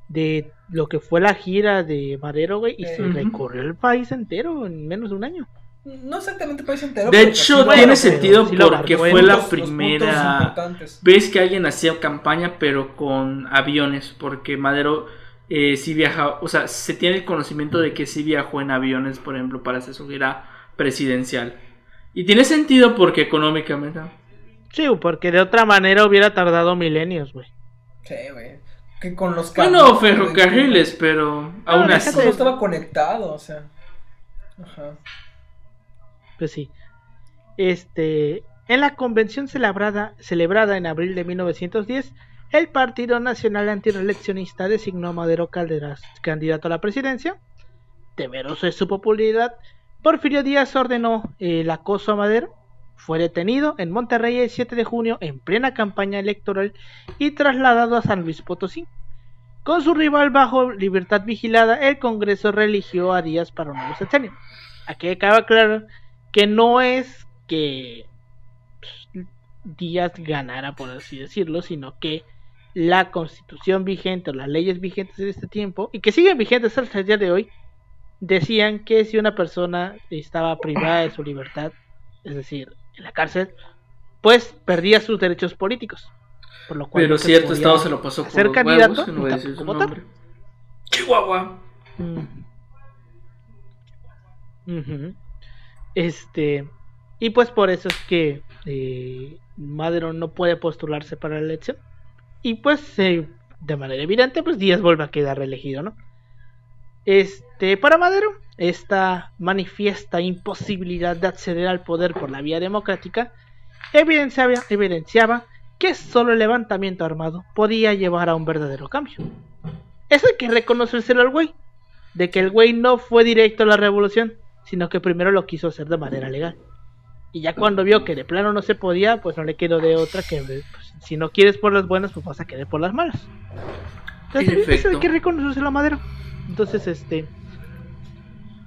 de lo que fue la gira de Madero, güey, y se Ujú. recorrió el país entero en menos de un año. No exactamente el país entero. De pero hecho, sí, tiene bueno, sentido sí porque fue la los primera importantes. vez que alguien hacía campaña, pero con aviones, porque Madero eh, sí viaja, o sea, se tiene el conocimiento de que sí viajó en aviones, por ejemplo, para hacer su gira presidencial. Y tiene sentido porque económicamente. Sí, porque de otra manera hubiera tardado milenios, güey. Sí, güey. Que con los Bueno, ferrocarriles, pero aún güey, así. No estaba conectado, o sea. Ajá. Pues sí. Este, en la convención celebrada, celebrada en abril de 1910, el Partido Nacional Antireeleccionista designó a Madero Calderas candidato a la presidencia. Temeroso de su popularidad, Porfirio Díaz ordenó el acoso a Madero. Fue detenido en Monterrey el 7 de junio en plena campaña electoral y trasladado a San Luis Potosí. Con su rival bajo libertad vigilada, el Congreso religió a Díaz para un nuevo sexenio. Aquí acaba claro que no es que pues, Díaz ganara, por así decirlo, sino que la constitución vigente o las leyes vigentes de este tiempo, y que siguen vigentes hasta el día de hoy, decían que si una persona estaba privada de su libertad, es decir, en la cárcel, pues perdía sus derechos políticos. Por lo cual Pero no cierto, Estado se lo pasó por ser candidato huevos, no votar. Chihuahua. Mm. Este, y pues por eso es que eh, Madero no puede postularse para la elección. Y pues eh, de manera evidente, pues Díaz vuelve a quedar reelegido, ¿no? Este, para Madero, esta manifiesta imposibilidad de acceder al poder por la vía democrática evidenciaba, evidenciaba que solo el levantamiento armado podía llevar a un verdadero cambio. Eso hay que reconocérselo al güey, de que el güey no fue directo a la revolución, sino que primero lo quiso hacer de manera legal. Y ya cuando vio que de plano no se podía, pues no le quedó de otra que pues, si no quieres por las buenas, pues vas a querer por las malas. Entonces, eso hay que reconocerse la madera. Entonces, este.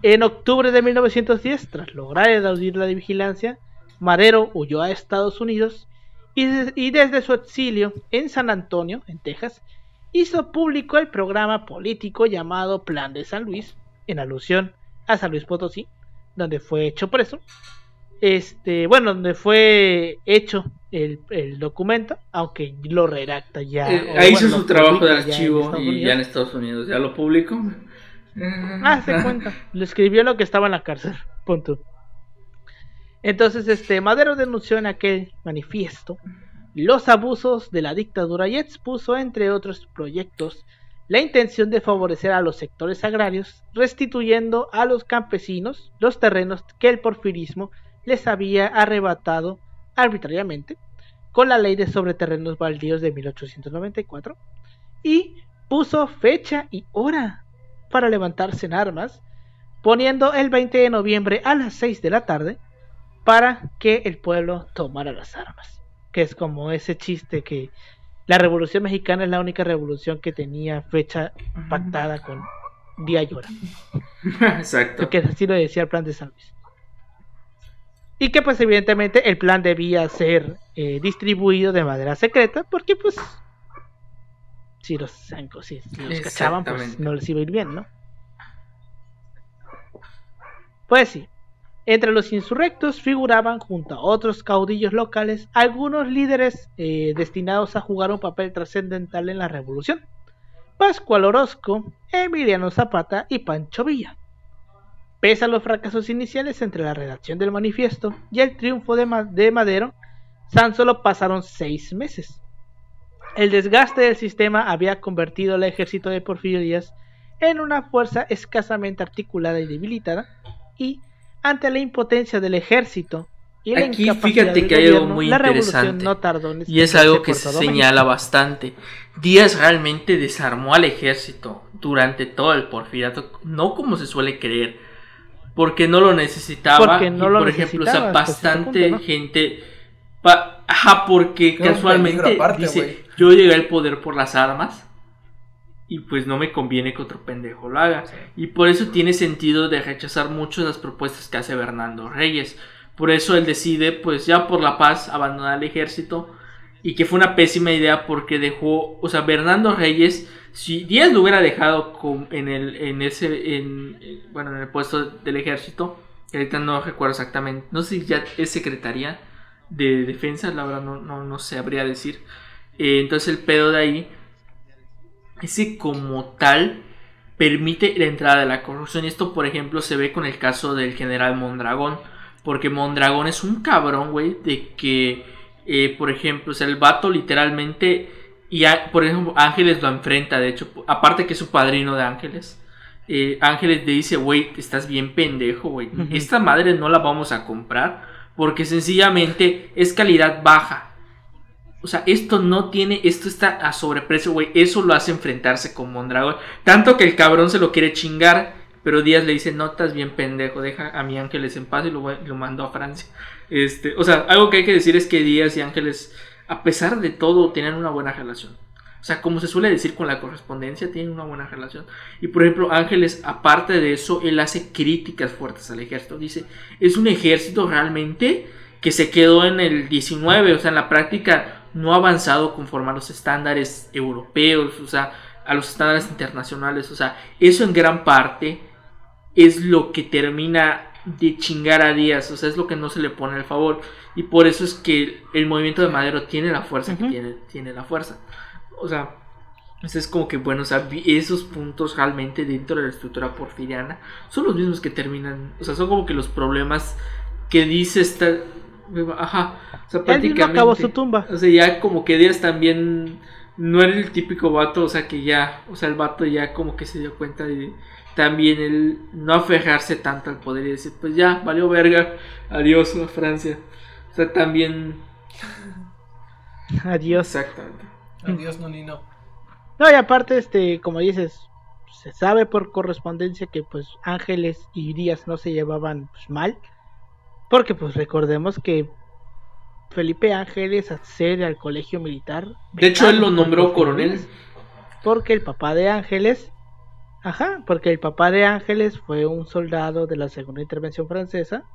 En octubre de 1910, tras lograr eludir la vigilancia, Madero huyó a Estados Unidos y, y, desde su exilio en San Antonio, en Texas, hizo público el programa político llamado Plan de San Luis, en alusión a San Luis Potosí, donde fue hecho preso. Este, bueno, donde fue hecho el, documento, aunque lo redacta ya. Eh, ahí hizo su trabajo de archivo y ya en Estados Unidos ya lo publicó. Ah, se cuenta. (laughs) Lo escribió lo que estaba en la cárcel. Punto. Entonces, este Madero denunció en aquel manifiesto los abusos de la dictadura y expuso, entre otros proyectos, la intención de favorecer a los sectores agrarios, restituyendo a los campesinos los terrenos que el porfirismo les había arrebatado arbitrariamente con la ley de sobre terrenos baldíos de 1894 y puso fecha y hora para levantarse en armas, poniendo el 20 de noviembre a las 6 de la tarde para que el pueblo tomara las armas. Que es como ese chiste que la Revolución Mexicana es la única revolución que tenía fecha pactada con día y hora. (laughs) Exacto. Porque así lo decía el plan de San Luis. Y que pues evidentemente el plan debía ser eh, distribuido de manera secreta porque pues si los, si, los cachaban pues no les iba a ir bien, ¿no? Pues sí, entre los insurrectos figuraban junto a otros caudillos locales algunos líderes eh, destinados a jugar un papel trascendental en la revolución. Pascual Orozco, Emiliano Zapata y Pancho Villa. Pese a los fracasos iniciales entre la redacción del manifiesto y el triunfo de, Madero, tan solo pasaron seis meses. El desgaste del sistema había convertido al ejército de Porfirio Díaz en una fuerza escasamente articulada y debilitada, y ante la impotencia del ejército y la Aquí fíjate que hay algo muy interesante y es algo que se señala bastante. Díaz realmente desarmó al ejército durante todo el porfiriato, no como se suele creer porque no lo necesitaba. por ejemplo, o sea, bastante gente. Ajá, porque casualmente dice: Yo llegué al poder por las armas. Y pues no me conviene que otro pendejo lo haga. Y por eso tiene sentido de rechazar mucho las propuestas que hace Bernardo Reyes. Por eso él decide, pues ya por la paz, abandonar el ejército. Y que fue una pésima idea porque dejó, o sea, Bernardo Reyes si Díaz lo hubiera dejado en el en ese en, bueno en el puesto del ejército que ahorita no recuerdo exactamente no sé si ya es secretaría de defensa la verdad no, no, no sabría decir eh, entonces el pedo de ahí ese como tal permite la entrada de la corrupción y esto por ejemplo se ve con el caso del general Mondragón porque Mondragón es un cabrón güey de que eh, por ejemplo o sea el vato literalmente y por ejemplo, Ángeles lo enfrenta, de hecho, aparte que es su padrino de Ángeles. Eh, Ángeles le dice, güey, estás bien pendejo, güey. Esta madre no la vamos a comprar porque sencillamente es calidad baja. O sea, esto no tiene, esto está a sobreprecio, güey. Eso lo hace enfrentarse con Mondragón. Tanto que el cabrón se lo quiere chingar. Pero Díaz le dice, no estás bien pendejo, deja a mi Ángeles en paz y lo, lo mandó a Francia. Este, o sea, algo que hay que decir es que Díaz y Ángeles a pesar de todo, tienen una buena relación. O sea, como se suele decir con la correspondencia, tienen una buena relación. Y por ejemplo, Ángeles, aparte de eso, él hace críticas fuertes al ejército. Dice, es un ejército realmente que se quedó en el 19, o sea, en la práctica no ha avanzado conforme a los estándares europeos, o sea, a los estándares internacionales. O sea, eso en gran parte es lo que termina de chingar a Díaz, o sea, es lo que no se le pone al favor. Y por eso es que el movimiento de Madero tiene la fuerza que tiene, tiene la fuerza. O sea, es como que, bueno, o sea, esos puntos realmente dentro de la estructura porfiriana son los mismos que terminan, o sea, son como que los problemas que dice esta... Ajá, o sea, prácticamente... su tumba. O sea, ya como que Díaz también no era el típico vato, o sea, que ya, o sea, el vato ya como que se dio cuenta de también el no aferrarse tanto al poder y decir, pues ya, valió verga, adiós a Francia. O sea, también. Adiós. Exactamente. Adiós, no ni no. No, y aparte, este, como dices, se sabe por correspondencia que pues Ángeles y Díaz no se llevaban pues, mal. Porque pues recordemos que Felipe Ángeles accede al colegio militar. De hecho, él lo nombró coronel. Porque el papá de Ángeles, ajá, porque el papá de Ángeles fue un soldado de la segunda intervención francesa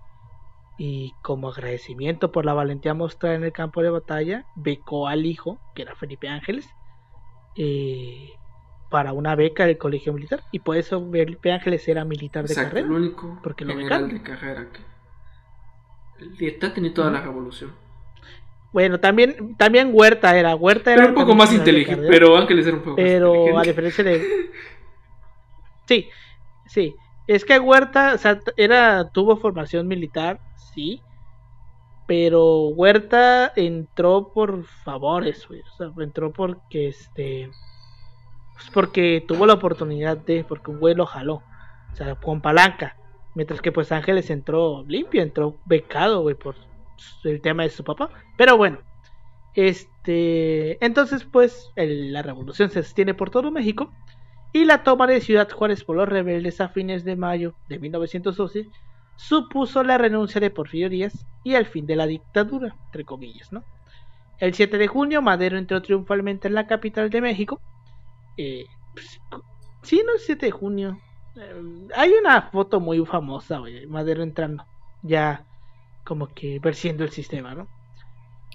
y como agradecimiento por la valentía mostrada en el campo de batalla, becó al hijo, que era Felipe Ángeles, eh, para una beca del colegio militar y por eso Felipe Ángeles era militar de Exacto, carrera. el único porque lo becaron. de carrera que. Tenía toda la revolución. Bueno, también también Huerta era Huerta era Era un poco más inteligente, carrera. pero Ángeles era un poco Pero más a inteligente. diferencia de. (laughs) Sí, sí. Es que Huerta, o sea, t- era, tuvo formación militar, sí. Pero Huerta entró por favores, güey. O sea, entró porque este. Pues porque tuvo la oportunidad de. Porque un güey lo jaló. O sea, con palanca. Mientras que pues Ángeles entró limpio, entró becado, güey, por el tema de su papá. Pero bueno. Este, entonces pues la revolución se extiende por todo México y la toma de Ciudad Juárez por los rebeldes a fines de mayo de 1912 supuso la renuncia de Porfirio Díaz y el fin de la dictadura, entre comillas, ¿no? El 7 de junio Madero entró triunfalmente en la capital de México. Eh, pues, sí, no es 7 de junio. Eh, hay una foto muy famosa, güey, Madero entrando, ya como que versiendo el sistema, ¿no?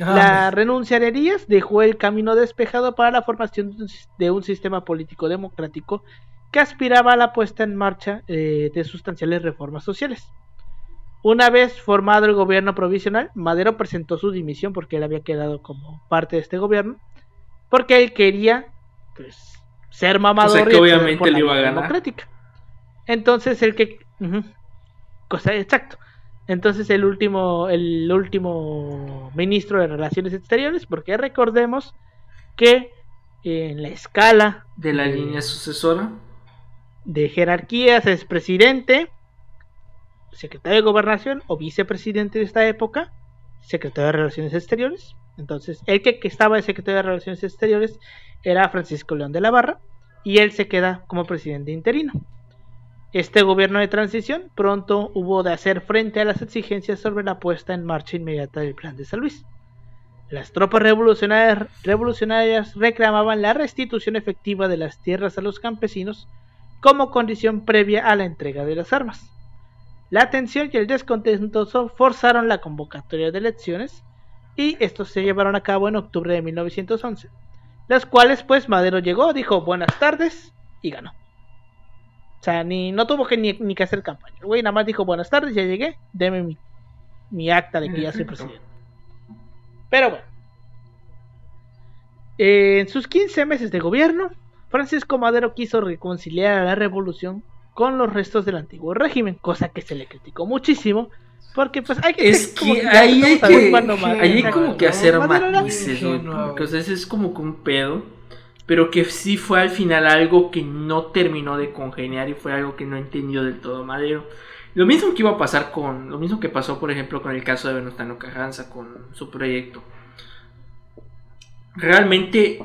La Ah, renuncia de Díaz dejó el camino despejado para la formación de un sis- de un sistema político democrático que aspiraba a la puesta en marcha eh, de sustanciales reformas sociales. Una vez formado el gobierno provisional, Madero presentó su dimisión porque él había quedado como parte de este gobierno, porque él quería pues, ser mamador O sea, que obviamente le iba a ganar. democrática. Entonces el que cosa exacto. Entonces el último, el último ministro de Relaciones Exteriores, porque recordemos que en la escala De la línea sucesora. de jerarquías es presidente, secretario de gobernación o vicepresidente de esta época, secretario de Relaciones Exteriores. Entonces, el que, estaba de secretario de Relaciones Exteriores era Francisco León de la Barra y él se queda como presidente interino. Este gobierno de transición pronto hubo de hacer frente a las exigencias sobre la puesta en marcha inmediata del plan de San Luis. Las tropas revolucionarias reclamaban la restitución efectiva de las tierras a los campesinos como condición previa a la entrega de las armas. La tensión y el descontento forzaron la convocatoria de elecciones y estos se llevaron a cabo en octubre de 1911, las cuales pues Madero llegó, dijo buenas tardes y ganó. O sea, ni, no tuvo que ni, ni que hacer campaña. El güey nada más dijo buenas tardes, ya llegué, deme mi, mi acta de que ya soy presidente. Pero bueno. En sus 15 meses de gobierno, Francisco Madero quiso reconciliar a la revolución con los restos del antiguo régimen, cosa que se le criticó muchísimo, porque pues hay que... Es que ahí hay que, ahí hay como que hacer matices, güey, ingenuo, porque o güey. sea, ese es como que un pedo, pero que sí fue al final algo que no terminó de congeniar y fue algo que no entendió del todo Madero. Lo mismo que iba a pasar con, lo mismo que pasó por ejemplo con el caso de Venustiano Carranza con su proyecto. Realmente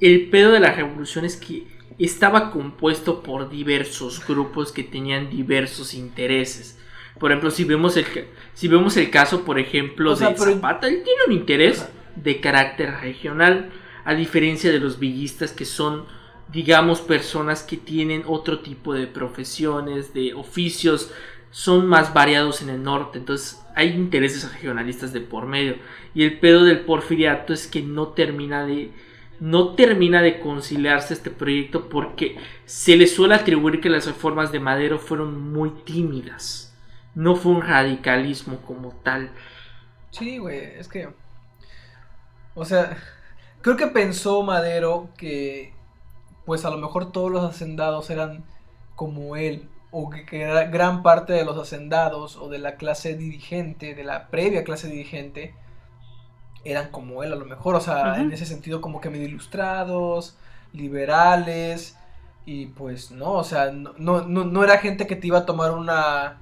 el pedo de la revolución es que estaba compuesto por diversos grupos que tenían diversos intereses. Por ejemplo, si vemos el, si vemos el caso, por ejemplo, O sea, de Zapata, él tiene un interés de carácter regional, a diferencia de los villistas que son, digamos, personas que tienen otro tipo de profesiones, de oficios, son más variados en el norte, entonces hay intereses regionalistas de por medio. Y el pedo del porfiriato es que no termina de no termina de conciliarse este proyecto porque se le suele atribuir que las reformas de Madero fueron muy tímidas. No fue un radicalismo como tal. Sí, güey, es que. O sea, creo que pensó Madero que. Pues a lo mejor todos los hacendados eran como él. O que, que gran parte de los hacendados o de la clase dirigente, de la previa clase dirigente, eran como él a lo mejor. O sea, en ese sentido, como que medio ilustrados, liberales. Y pues no, o sea, no, no, no, no era gente que te iba a tomar una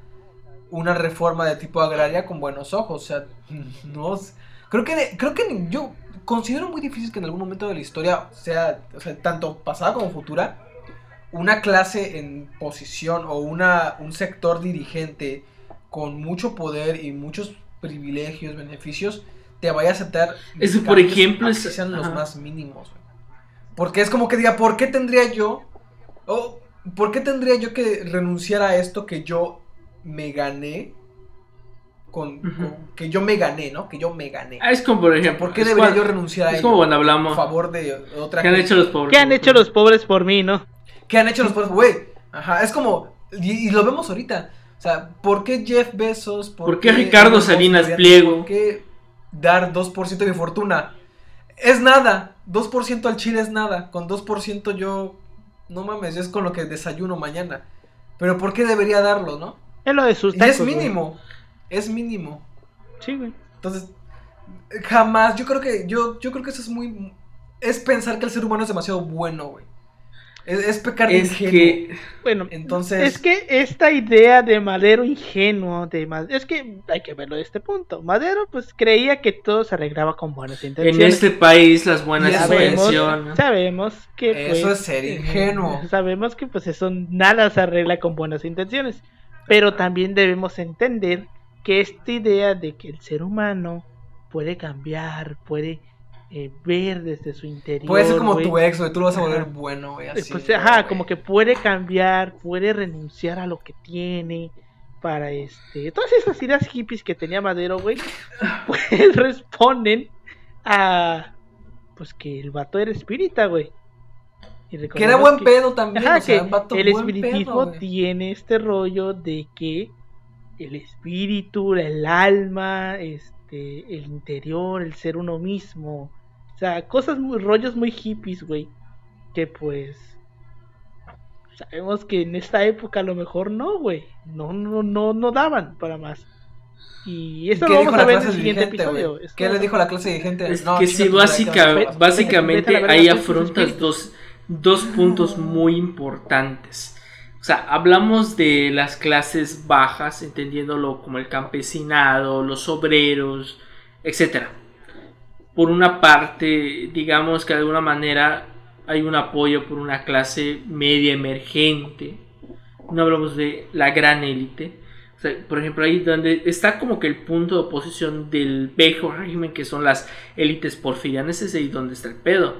una reforma de tipo agraria con buenos ojos. O sea, (laughs) no. Creo que, creo que yo considero muy difícil que en algún momento de la historia sea, o sea, tanto pasada como futura, una clase en posición o una, un sector dirigente con mucho poder y muchos privilegios, beneficios, te vaya a aceptar. Eso, por ejemplo, es- sean los ajá. más mínimos. güey. Porque es como que diga, ¿por qué tendría yo? O, ¿Por qué tendría yo que renunciar a esto que yo me gané? Con, que yo me gané, ¿no? Que yo me gané. Ah, es como por O sea, ejemplo. ¿Por qué debería cuando- yo renunciar a Es ello? como cuando a hablamos. favor de otra ¿Qué han hecho los pobres? ¿Qué han hecho los pobres por mí, no? ¿Qué han hecho los pobres? Güey, ajá, es como, y, y lo vemos ahorita. O sea, ¿por qué Jeff Bezos? ¿Por qué Ricardo Elon Musk Salinas Pliego? ¿Por qué dar 2% de mi fortuna? Es nada. 2% al chile es nada. Con 2% yo, no mames, es con lo que desayuno mañana. Pero ¿por qué debería darlo, no? Es lo de sus Y es güey. mínimo. Es mínimo. Sí, güey. Entonces, jamás, yo creo que, yo, yo creo que eso es muy, es pensar que el ser humano es demasiado bueno, güey. Es, es pecar de Es ingenuo. que. Bueno, Entonces, es que esta idea de Madero ingenuo, de Ma- es que hay que verlo de este punto. Madero pues creía que todo se arreglaba con buenas En intenciones. este país las buenas intenciones. sabemos que Eso pues, es ser eh, ingenuo. (laughs) Sabemos que pues eso nada se arregla con buenas intenciones, pero también debemos entender que esta idea de que el ser humano puede cambiar, puede eh, ver desde su interior, puede ser como tu ex, güey, tú lo vas a volver Ajá. bueno, güey, eh, así. pues, ajá, como que puede cambiar, puede renunciar a lo que tiene para este, todas esas ideas hippies que tenía Madero, güey, (sighs) pues responden a pues que el vato era espírita, güey. Que era buen que- pedo también, Ajá, o sea, que vato el espiritismo pedo, tiene este rollo de que el espíritu, el alma, este, el interior, el ser uno mismo, o sea, cosas muy rollos muy hippies, güey, que pues sabemos que en esta época a lo mejor no, güey, no, no, no, no daban para más. Y eso ¿Qué lo vamos a ver en el siguiente episodio. ¿Qué le dijo la clase? Es No, que sí, básica- básicamente ahí afrontas dos, dos puntos muy importantes. O sea, hablamos de las clases bajas, entendiéndolo como el campesinado, los obreros, etcétera. Por una parte, digamos que de alguna manera hay un apoyo por una clase media emergente. No hablamos de la gran élite. Por ejemplo, ahí donde está como que el punto de oposición del viejo régimen, que son las élites porfirianas, es ahí donde está el pedo.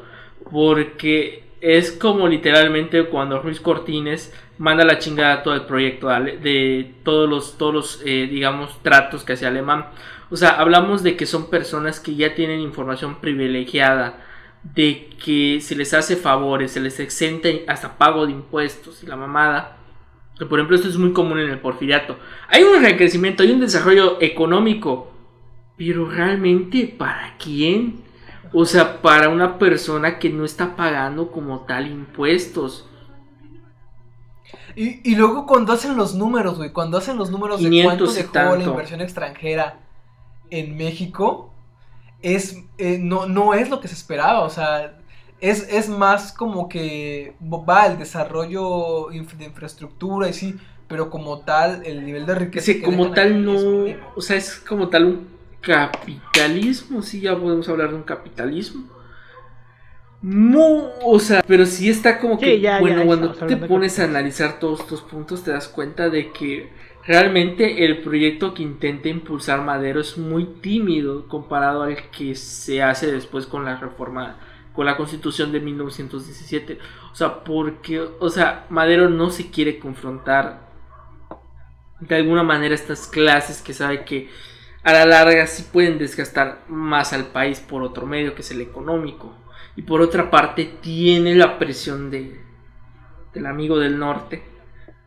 Porque es como literalmente cuando Ruiz Cortines manda la chingada todo el proyecto de todos los, todos los eh, digamos, tratos que hacía Alemán. O sea, hablamos de que son personas que ya tienen información privilegiada, de que se les hace favores, se les exenta hasta pago de impuestos y la mamada. Por ejemplo, esto es muy común en el porfiriato. Hay un crecimiento, hay un desarrollo económico, pero realmente ¿para quién? O sea, para una persona que no está pagando como tal impuestos. Y, y luego cuando hacen los números, güey, cuando hacen los números de 500 cuánto dejó la tanto. inversión extranjera en México, es eh, no, no es lo que se esperaba, o sea, es, es más como que va el desarrollo de infraestructura y sí, pero como tal, el nivel de riqueza Que que como tal no, o sea, es como tal un capitalismo, sí, ya podemos hablar de un capitalismo. Mu- o sea, pero sí está como Sí, que, ya, bueno, ya cuando estamos te pones a analizar todos estos puntos, te das cuenta de que realmente el proyecto que intenta impulsar Madero es muy tímido comparado al que se hace después con la reforma, con la constitución de 1917. O sea, porque, o sea, Madero no se quiere confrontar de alguna manera estas clases que sabe que a la larga sí pueden desgastar más al país por otro medio que es el económico y por otra parte tiene la presión de del amigo del norte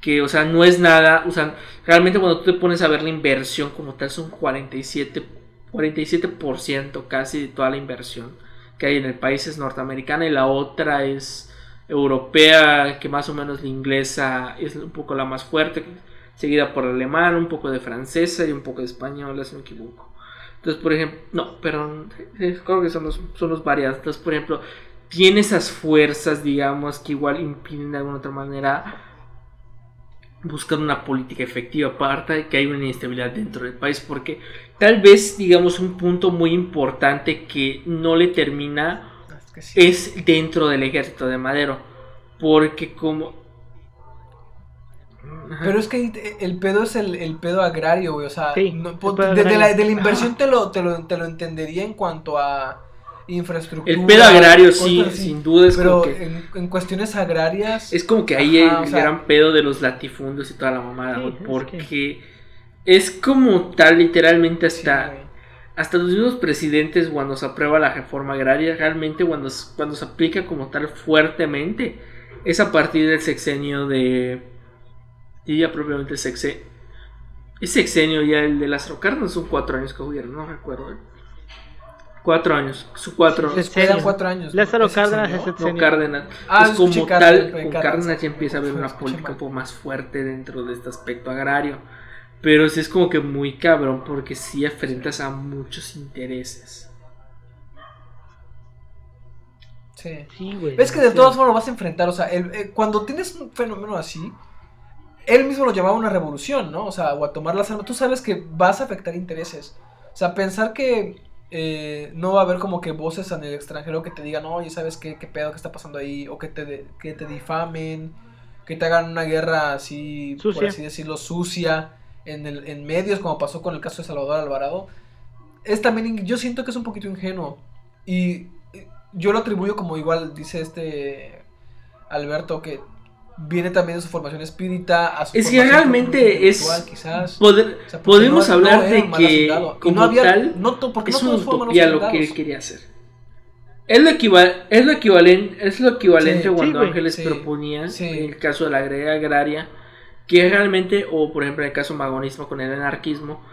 que o sea no es nada o sea realmente cuando tú te pones a ver la inversión como tal son 47 47% casi de toda la inversión que hay en el país es norteamericana y la otra es europea que más o menos la inglesa es un poco la más fuerte seguida por alemán, un poco de francesa y un poco de española, si no me equivoco. Entonces, por ejemplo, no, perdón, creo que son los, son los variados. Entonces, por ejemplo, tiene esas fuerzas, digamos, que igual impiden de alguna otra manera buscar una política efectiva, aparte de que hay una inestabilidad dentro del país, porque tal vez, digamos, un punto muy importante que no le termina Es que sí. es dentro del ejército de Madero. Porque como... Pero es que el pedo es el, el pedo agrario, güey. O sea, Sí, no- el po- pedo de, de la, de la inversión te lo, te, lo, te lo entendería en cuanto a infraestructura. El pedo agrario, sí, así. sin duda es Pero como que. en, en cuestiones agrarias. Es como que ahí Ajá, el o sea- gran pedo de los latifundios y toda la mamada, Sí, es porque es como tal, literalmente hasta, hasta los mismos presidentes cuando se aprueba la reforma agraria, realmente cuando, cuando se aplica como tal fuertemente, es a partir del sexenio de, diría propiamente sexenio, es sexenio ya el de las Cárdenas son cuatro años que gobierno, no recuerdo. Cuatro años, su cuatro. Sexenio. quedan cuatro años. Lázaro ¿Es Cárdenas es No. Cárdenas. Ah, pues como tal, Cárdenas, con Cárdenas. Ya empieza a haber una política un poco más fuerte dentro de este aspecto agrario. Pero sí es como que muy cabrón porque sí enfrentas a muchos intereses. Sí. Sí, güey. Ves que de todas formas lo vas a enfrentar, o sea, el- eh, cuando tienes un fenómeno así, él mismo lo llamaba una revolución, ¿no? O sea, o a tomar las armas, tú sabes que vas a afectar intereses. O sea, pensar que eh, no va a haber como que voces en el extranjero que te digan, oye, ¿sabes qué, qué pedo que está pasando ahí? O que te, que te difamen, que te hagan una guerra así, por así decirlo, sucia, en, el, en medios, como pasó con el caso de Salvador Alvarado. Es también, yo siento que es un poquito ingenuo. Y eh, yo lo atribuyo como igual, dice este Alberto, que viene también de su formación espírita. A su Es que realmente es- quizás. Poder- O sea, porque podemos no- hablar no de que como no había- tal no to- porque es no una utopía lo que él quería hacer. Es lo, equival es lo equivalente, es lo equivalente Sí, sí, cuando güey, Ángeles sí, proponía sí. en el caso de la agraria agraria, que realmente, o por ejemplo en el caso magonismo con el anarquismo,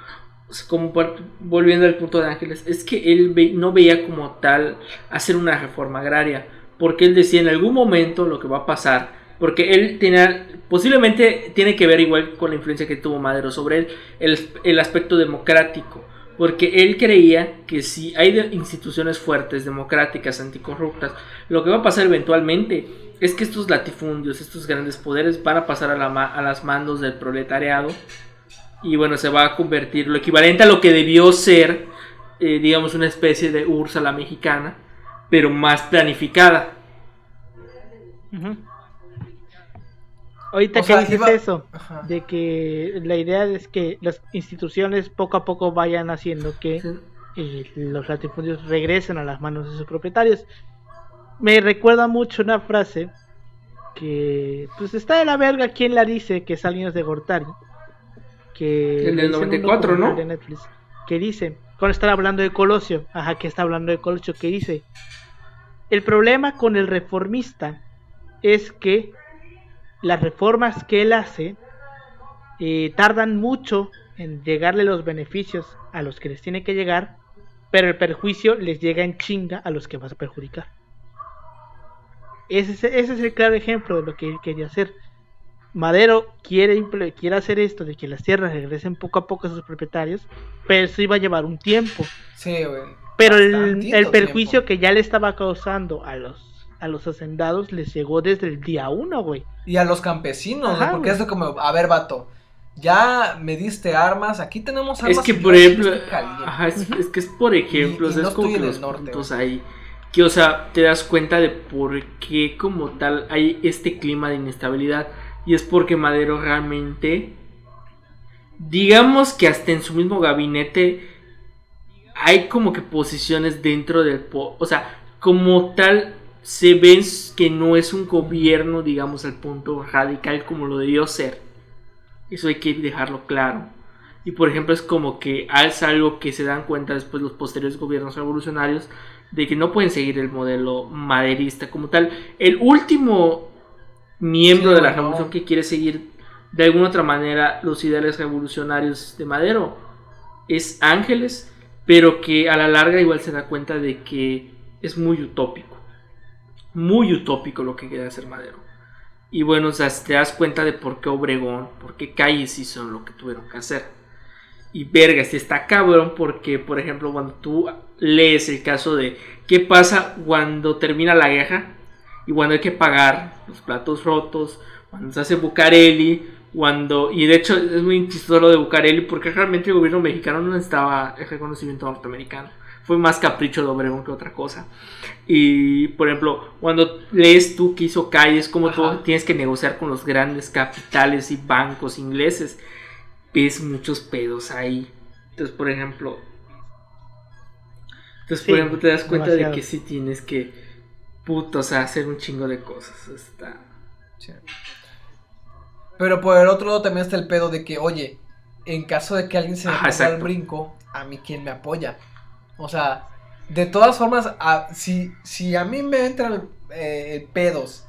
como por- volviendo al punto de Ángeles, es que él ve- no veía como tal hacer una reforma agraria, porque él decía en algún momento lo que va a pasar, porque él tenía, posiblemente tiene que ver igual con la influencia que tuvo Madero sobre él, el, el aspecto democrático, porque él creía que si hay de- instituciones fuertes, democráticas, anticorruptas, lo que va a pasar eventualmente es que estos latifundios, estos grandes poderes van a pasar a, la a las manos del proletariado y bueno, se va a convertir lo equivalente a lo que debió ser, eh, digamos, una especie de URSS a la mexicana, pero más planificada. Ujú. Ahorita O que sea, dices iba- eso, Ajá. de que la idea es que las instituciones poco a poco vayan haciendo que Sí. eh, los latifundios regresen a las manos de sus propietarios. Me recuerda mucho una frase que pues está de la verga quien la dice, que es Salinas de Gortari. Que El en un 94, ¿no? de Netflix, que dice, cuando está hablando de Colosio, ajá, que está hablando de Colosio, que dice, el problema con el reformista es que las reformas que él hace eh, tardan mucho en llegarle los beneficios a los que les tiene que llegar, pero el perjuicio les llega en chinga a los que vas a perjudicar. Ese es, ese es el claro ejemplo de lo que él quería hacer. Madero quiere, quiere hacer esto de que las tierras regresen poco a poco a sus propietarios, pero eso iba a llevar un tiempo. Sí, güey. Pero el, el perjuicio tiempo. que ya le estaba causando a los a los hacendados les llegó desde el día uno, güey. Y a los campesinos, Ajá, güey, porque güey. es de como, a ver, vato, ya me diste armas, aquí tenemos armas. Es que por ejemplo, ajá, es, es que es por ejemplo, Y- y o sea, no es como que los norte, puntos ahí, que o sea, te das cuenta de por qué como tal hay este clima de inestabilidad y es porque Madero realmente, digamos que hasta en su mismo gabinete hay como que posiciones dentro del, po- o sea, como tal se ven que no es un gobierno, digamos, al punto radical como lo debió ser. Eso hay que dejarlo claro. Y por ejemplo es como que es algo que se dan cuenta después los posteriores gobiernos revolucionarios de que no pueden seguir el modelo maderista como tal. El último miembro Sí, de la revolución que quiere seguir de alguna otra manera los ideales revolucionarios de Madero es Ángeles, pero que a la larga igual se da cuenta de que es muy utópico. Muy utópico lo que quiere hacer Madero. Y bueno, o sea, te das cuenta de por qué Obregón, por qué Calles hizo lo que tuvieron que hacer. Y verga, si está cabrón porque, por ejemplo, cuando tú lees el caso de qué pasa cuando termina la guerra y cuando hay que pagar los platos rotos, cuando se hace Bucareli, cuando, y de hecho es muy chistoso lo de Bucareli, porque realmente el gobierno mexicano no necesitaba el reconocimiento norteamericano. Fue más capricho de Obregón que otra cosa. Y, por ejemplo, cuando lees tú que hizo calles, como tú tienes que negociar con los grandes capitales y bancos ingleses, ves muchos pedos ahí. Entonces, por ejemplo, entonces, por ejemplo, te das cuenta demasiado. de que sí tienes que, puto, o sea, hacer un chingo de cosas. Está... Sí. Pero por el otro lado también está el pedo de que, oye, en caso de que alguien se me Ajá, ponga al brinco, a mí quién me apoya. O sea, de todas formas, a- si, si a mí me entran eh, pedos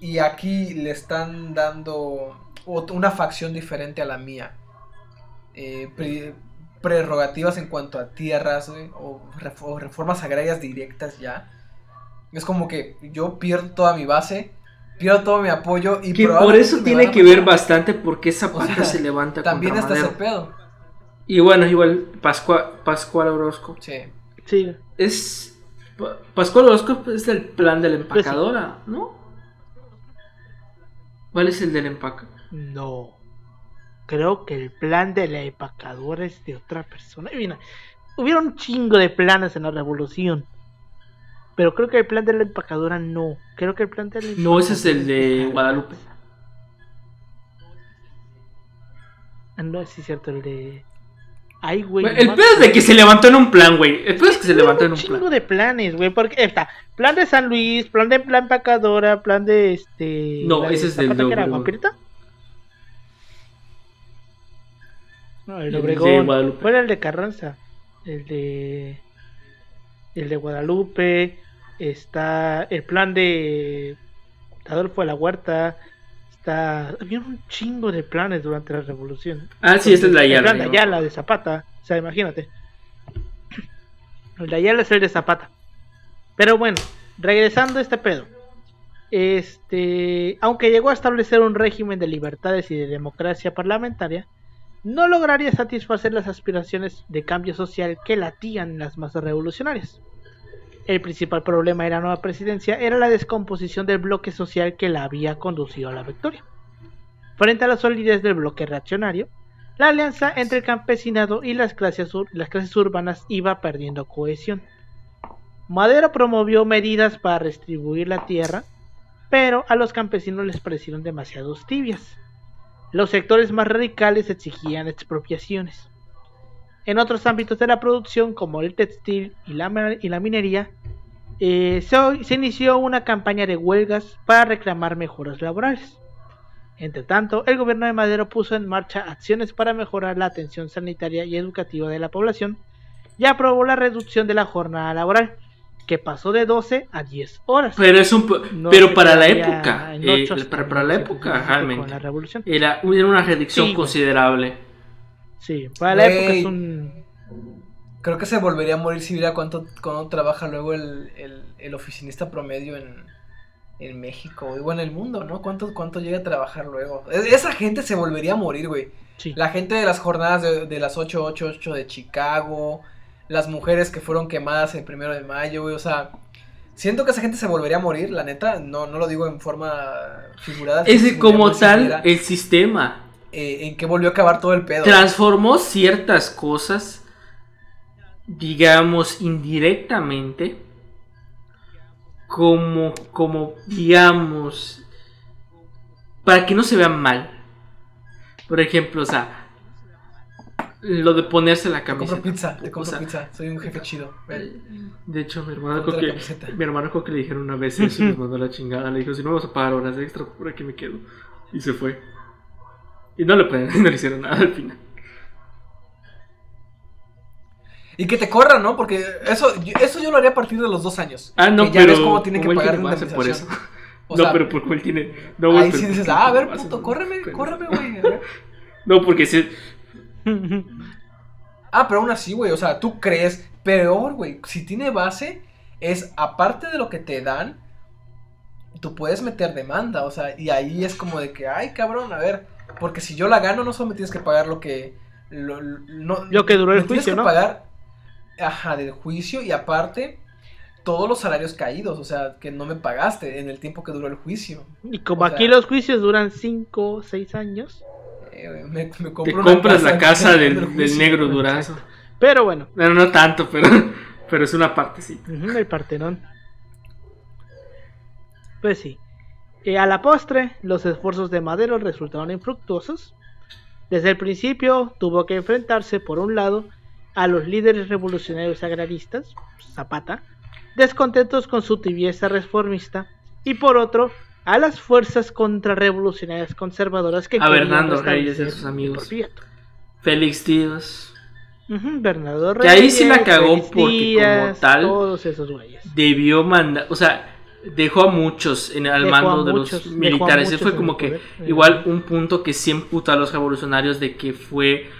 y aquí le están dando una facción diferente a la mía, eh, pre- prerrogativas en cuanto a tierras o, ref- o reformas agrarias directas ya, es como que yo pierdo toda mi base, pierdo todo mi apoyo y Que por eso tiene que ver bastante porque O sea, se levanta También contra está ese pedo. Y bueno, igual Pascua, Pascual Orozco. Sí. Sí, Es. Pa- Pascual Orozco es el plan de la Pues sí. empacadora, ¿no? ¿Cuál es el de la empaca? no. Creo que el plan de la empacadora es de otra persona. Y mira, hubieron un chingo de planes en la revolución. Pero creo que el plan de la empacadora no. Creo que el plan de la No, ese es el de Guadalupe. Ah, no, sí es cierto, el de. Ay, güey. el pedo es de que se levantó en un plan, güey. El pedo es que se levantó en un un chingo plan. de planes, güey. Porque está plan de San Luis, plan de la empacadora, plan de este. No, ese es del que era. No, el de Obregón. Guadalupe. ¿Cuál era el de Carranza? El de. El de Guadalupe. Está el plan de. Adolfo de la Huerta. Está. Había un chingo de planes durante la revolución. Ah, sí, ese es la Ayala. plan de ¿no? Ayala, de Zapata. O sea, imagínate. De Ayala es el de Zapata. Pero bueno, regresando a este pedo. Este, aunque llegó a establecer un régimen de libertades y de democracia parlamentaria, no lograría satisfacer las aspiraciones de cambio social que latían en las masas revolucionarias. El principal problema de la nueva presidencia era la descomposición del bloque social que la había conducido a la victoria. Frente a la solidez del bloque reaccionario, la alianza entre el campesinado y las clases, las clases urbanas iba perdiendo cohesión. Madero promovió medidas para redistribuir la tierra, pero a los campesinos les parecieron demasiado tibias. Los sectores más radicales exigían expropiaciones. En otros ámbitos de la producción, como el textil y la, ma- y la minería, eh, se, se inició una campaña de huelgas para reclamar mejoras laborales. Entre tanto, el gobierno de Madero puso en marcha acciones para mejorar la atención sanitaria y educativa de la población y aprobó la reducción de la jornada laboral, que pasó de 12 a 10 horas. Pero es un. No pero para la época. eh, para, para la 1917 época, realmente. la revolución. Era, era una reducción Sí, considerable. Sí, para la época es un... Creo que se volvería a morir si viera cuánto, cuánto trabaja luego el, el, el oficinista promedio en, en México, güey, o en el mundo, ¿no? ¿Cuánto, ¿Cuánto llega a trabajar luego? Es- Esa gente se volvería a morir, güey. Sí. La gente de las jornadas de, de las 888 de Chicago, las mujeres que fueron quemadas el primero de mayo, güey, o sea, siento que esa gente se volvería a morir, la neta, no, no lo digo en forma figurada. Es sino que como tal, el sistema eh, en que volvió a acabar todo el pedo. transformó ciertas cosas, digamos, indirectamente, como, como, digamos, para que no se vean mal. Por ejemplo, o sea, lo de ponerse la Te compro camiseta. pizza, te O compro sea, pizza, soy un jefe chido. ven. De hecho, mi hermano camiseta. mi hermano creo que le dijeron una vez eso y nos (laughs) mandó la chingada. Le dijo, si no vas a pagar horas extra, por aquí me quedo. Y se fue. Y no le, pueden- (laughs) no le hicieron nada al final. Y que te corran, ¿no? Porque eso, yo- eso yo lo haría a partir de los dos años. Ah, no, que ya pero ves cómo tiene que pagar tiene base por eso. (laughs) O no, sea, pero porque él tiene... No, ahí sí dices, ah, a ver, puto, no, córreme, pero- córreme, (laughs) güey. No, porque si... Ah, pero aún así, güey, o sea, tú crees, peor, güey, si tiene base, es aparte de lo que te dan, tú puedes meter demanda, o sea, y ahí es como de que, ay, cabrón, a ver, porque si yo la gano, no solo me tienes que pagar lo que... Lo, no, Lo que duró el me tienes juicio, que ¿no? pagar, ajá, del juicio y aparte todos los salarios caídos, o sea, que no me pagaste en el tiempo que duró el juicio. Y como O sea- aquí los juicios duran 5 o 6 años, eh, me, me Te una compras la casa del, el del negro durazo. Pero bueno, Bueno, no tanto, pero, pero es una partecita. ujú, el Partenón. Pues sí. Eh, a la postre, los esfuerzos de Madero resultaron infructuosos. Desde el principio tuvo que enfrentarse, por un lado, a los líderes revolucionarios agraristas, Zapata, descontentos con su tibieza reformista, y por otro, a las fuerzas contrarrevolucionarias conservadoras que A Bernardo Reyes y sus amigos. Félix Díaz Bernardo Que ahí sí la cagó Félix porque como tal- Todos esos güeyes. debió mandar, o sea, dejó a muchos en, al mando de muchos, los militares. Ese fue como que poder. Eh. igual un punto que sí emputó a los revolucionarios de que fue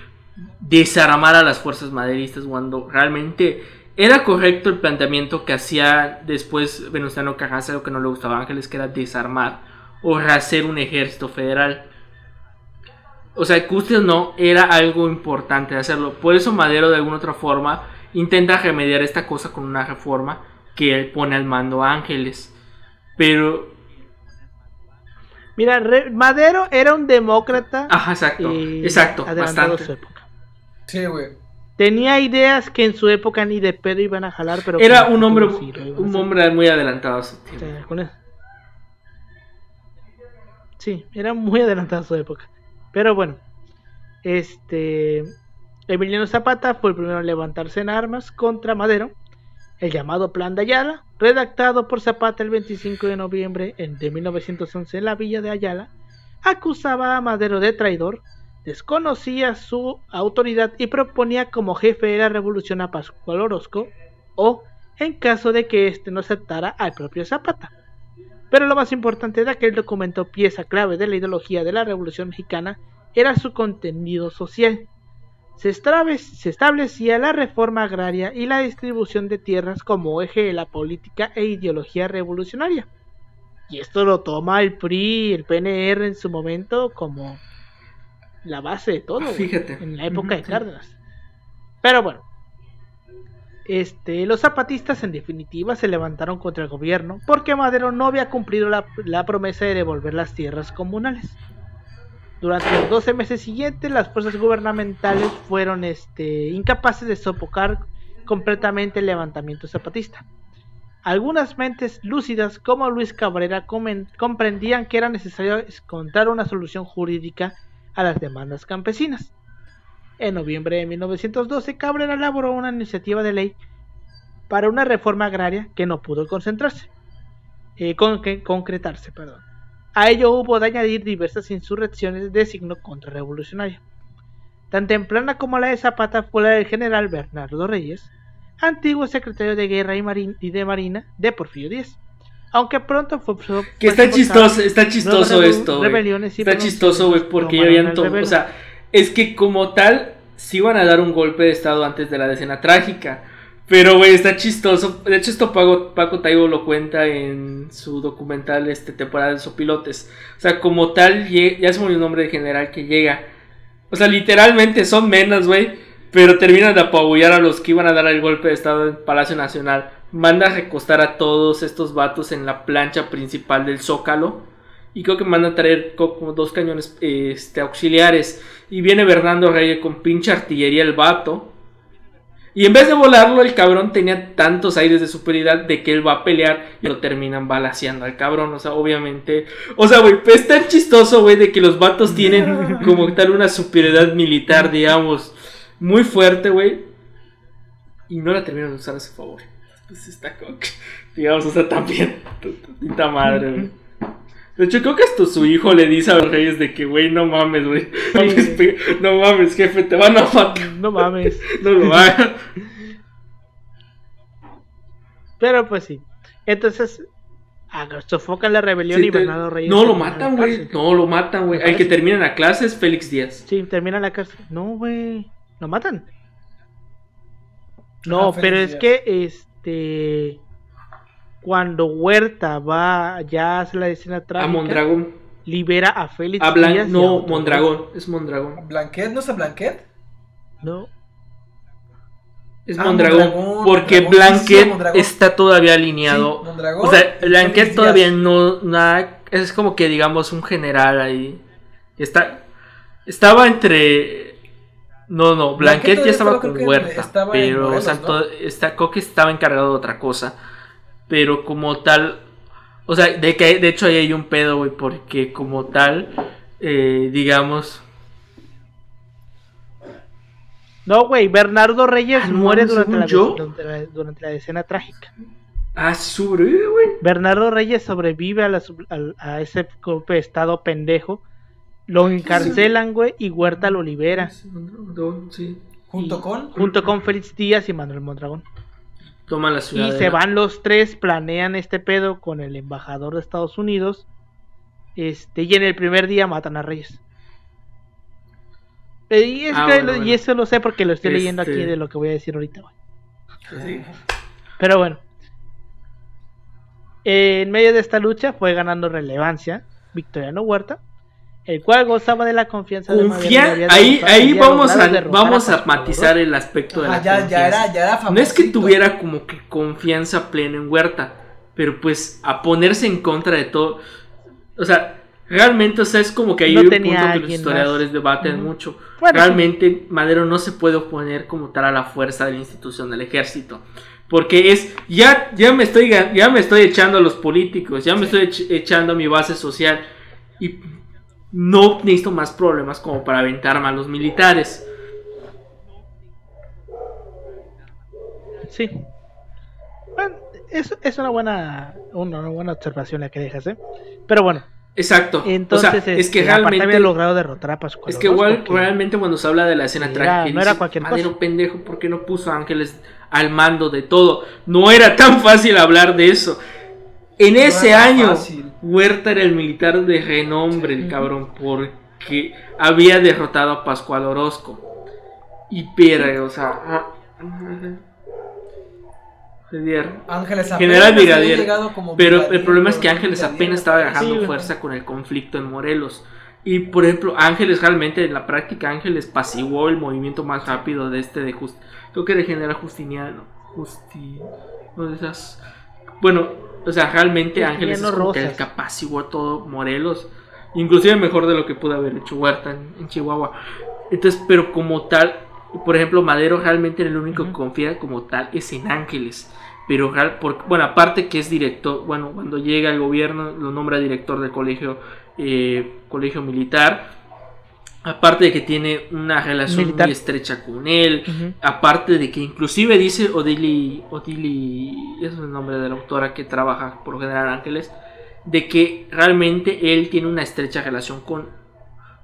desarmar a las fuerzas maderistas cuando realmente era correcto el planteamiento que hacía después Venustiano Carranza, lo que no le gustaba a Ángeles, que era desarmar o rehacer un ejército federal. O sea, guste o no, era algo importante hacerlo. Por eso Madero de alguna otra forma intenta remediar esta cosa con una reforma que él pone al mando a Ángeles. Pero, Mira, Re- Madero era un demócrata ajá, exacto, exacto, bastante. su época. Sí, güey. Tenía ideas que en su época ni de pedo iban a jalar, pero Era un hombre, sí un hombre muy adelantado a su tiempo. sea, con eso. Sí, era muy adelantado a su época. Pero bueno, este Emiliano Zapata fue el primero en levantarse en armas contra Madero. El llamado Plan de Ayala, redactado por Zapata el 25 de noviembre de 1911 en la villa de Ayala, acusaba a Madero de traidor, desconocía su autoridad y proponía como jefe de la revolución a Pascual Orozco o, en caso de que éste no aceptara, al propio Zapata. Pero lo más importante de aquel documento, pieza clave de la ideología de la Revolución Mexicana, era su contenido social. Se, establecía la reforma agraria y la distribución de tierras como eje de la política e ideología revolucionaria. Y esto lo toma el PRI, el PNR en su momento como la base de todo. güey, Fíjate. En la época de. Cárdenas. Pero bueno. Este, los zapatistas en definitiva se levantaron contra el gobierno porque Madero no había cumplido la, la promesa de devolver las tierras comunales. Durante los 12 meses siguientes, las fuerzas gubernamentales fueron este, incapaces de sofocar completamente el levantamiento zapatista. Algunas mentes lúcidas como Luis Cabrera comprendían que era necesario encontrar una solución jurídica a las demandas campesinas. En noviembre de 1912, Cabrera elaboró una iniciativa de ley para una reforma agraria que no pudo concentrarse, eh, concretarse. A ello hubo de añadir diversas insurrecciones de signo contrarrevolucionario. Tan temprana como la de Zapata fue la del general Bernardo Reyes, antiguo secretario de Guerra y, de Marina de Porfirio Díaz. Aunque pronto fue... fue Que está chistoso, está chistoso esto, rebeliones Está chistoso, güey, porque ya habían tomado. O sea, es que como tal, sí iban a dar un golpe de estado antes de la decena trágica. Pero, güey, está chistoso. De hecho, esto Paco, Paco Taibo lo cuenta en su documental, este, temporada de Sopilotes. O sea, como tal, ya se olvidó el nombre de general que llega. O sea, literalmente son menos, güey. Pero terminan de apabullar a los que iban a dar el golpe de estado en Palacio Nacional. Manda a recostar a todos estos vatos en la plancha principal del Zócalo. Y creo que manda a traer co- como dos cañones este, auxiliares. Y viene Bernardo Reyes con pinche artillería el vato. Y en vez de volarlo, el cabrón tenía tantos aires de superioridad de que él va a pelear y lo terminan balaseando al cabrón. O sea, obviamente. O sea, güey, es tan chistoso, güey, de que los vatos tienen (laughs) como tal una superioridad militar, digamos, muy fuerte, güey. Y no la terminan de usar a su favor. Pues está como que, digamos, o sea, también. Puta madre, güey. De hecho, creo que hasta su hijo le dice a los reyes de que, güey, no mames, güey. No, mames, no jefe, te van a matar. No mames. No lo hagas. Pero pues sí. Entonces, ah, sofocan la rebelión Sí, y te- Bernardo Reyes. No lo matan, güey. No lo matan, güey. El que termina la clase es Félix Díaz. Sí, termina la cárcel. No, güey. ¿Lo matan? No, Ah, pero es que este. Cuando Huerta va, ya hace la escena A trágica, Mondragón. libera a Félix A Blan- Díaz a No, Mondragón. Es Mondragón. ¿Blanquet? ¿No es a Blanquet? No, Es Ah, Mondragón. Mondragón, porque Mondragón, sí, Blanquet Mondragón. está todavía alineado. Sí, Mondragón o sea, Blanquet Félix todavía Díaz. no. Nada, es como que digamos un general ahí. Está. Estaba entre. No, no, Blanquet Blanquet ya estaba estaba, con Huerta. estaba pero, o sea, ¿no? todo- está, creo que estaba encargado de otra cosa. Pero como tal. O sea, de que de hecho ahí hay un pedo, güey, porque como tal, eh, digamos. No, güey, Bernardo Reyes Ah, no, muere durante la, yo. durante, la, durante la escena trágica. Ah, sobrevive, güey. Bernardo Reyes sobrevive a, la al- a ese golpe de estado pendejo. Lo encarcelan, güey, y Huerta lo libera. Sí. Junto con. Junto con Félix Díaz y Manuel Mondragón. Toma la ciudad. Y se van los tres, planean este pedo con el embajador de Estados Unidos. Este, y en el primer día matan a Reyes. Eh, Y, Ah, que bueno, lo- y bueno. eso lo sé porque lo estoy leyendo aquí Este- de lo que voy a decir ahorita. Sí. Pero bueno. En medio de esta lucha fue ganando relevancia Victoriano Huerta, el cual gozaba de la confianza de ahí, ahí vamos a, vamos a matizar el aspecto de la Ah, ya, ya confianza. era, ya era No es que tuviera como que confianza plena en Huerta, pero pues a ponerse en contra de todo. O sea, realmente, o sea, es como que hay No un punto que los historiadores más. debaten mucho. Bueno, realmente Madero no se puede oponer como tal a la fuerza de la institución del ejército. Porque es, ya, ya me estoy ya me estoy echando a los políticos, ya me estoy ech- echando a mi base social. Y no necesito más problemas como para aventarme a los militares. Sí. Bueno, es, es una buena una, una buena observación la que dejas, ¿eh? Pero bueno, Exacto. entonces o sea, es que este, realmente había logrado derrotar a Pascual Es que igual, realmente cuando se habla de la escena trágica, no era cualquier Madero cosa". pendejo, ¿por qué no puso a Ángeles al mando de todo? No era tan fácil hablar de eso. En No ese año, fácil. Huerta era el militar de renombre, el cabrón, porque había derrotado a Pascual Orozco. Y pero, o sea... ah, ah, Ángeles General Brigadier. pero el problema es que Ángeles apenas estaba agarrando Sí, fuerza con el conflicto en Morelos. Y por ejemplo, Ángeles realmente en la práctica, Ángeles pasivó el movimiento más rápido de este de Just creo que de General Justiniano. Justi. no de esas. Bueno, o sea, realmente Ángeles es como que el todo Morelos. Inclusive mejor de lo que pudo haber hecho Huerta en, en Chihuahua. Entonces, pero como tal, por ejemplo, Madero realmente en el único que confía como tal es en Ángeles. Pero, real- por- bueno, aparte que es director, bueno, cuando llega al gobierno lo nombra director del colegio, eh, colegio militar. Aparte de que tiene una relación Militar. muy estrecha con él. Aparte de que inclusive dice Odili, Odili, es el nombre de la autora que trabaja por General Ángeles, de que realmente él tiene una estrecha relación con,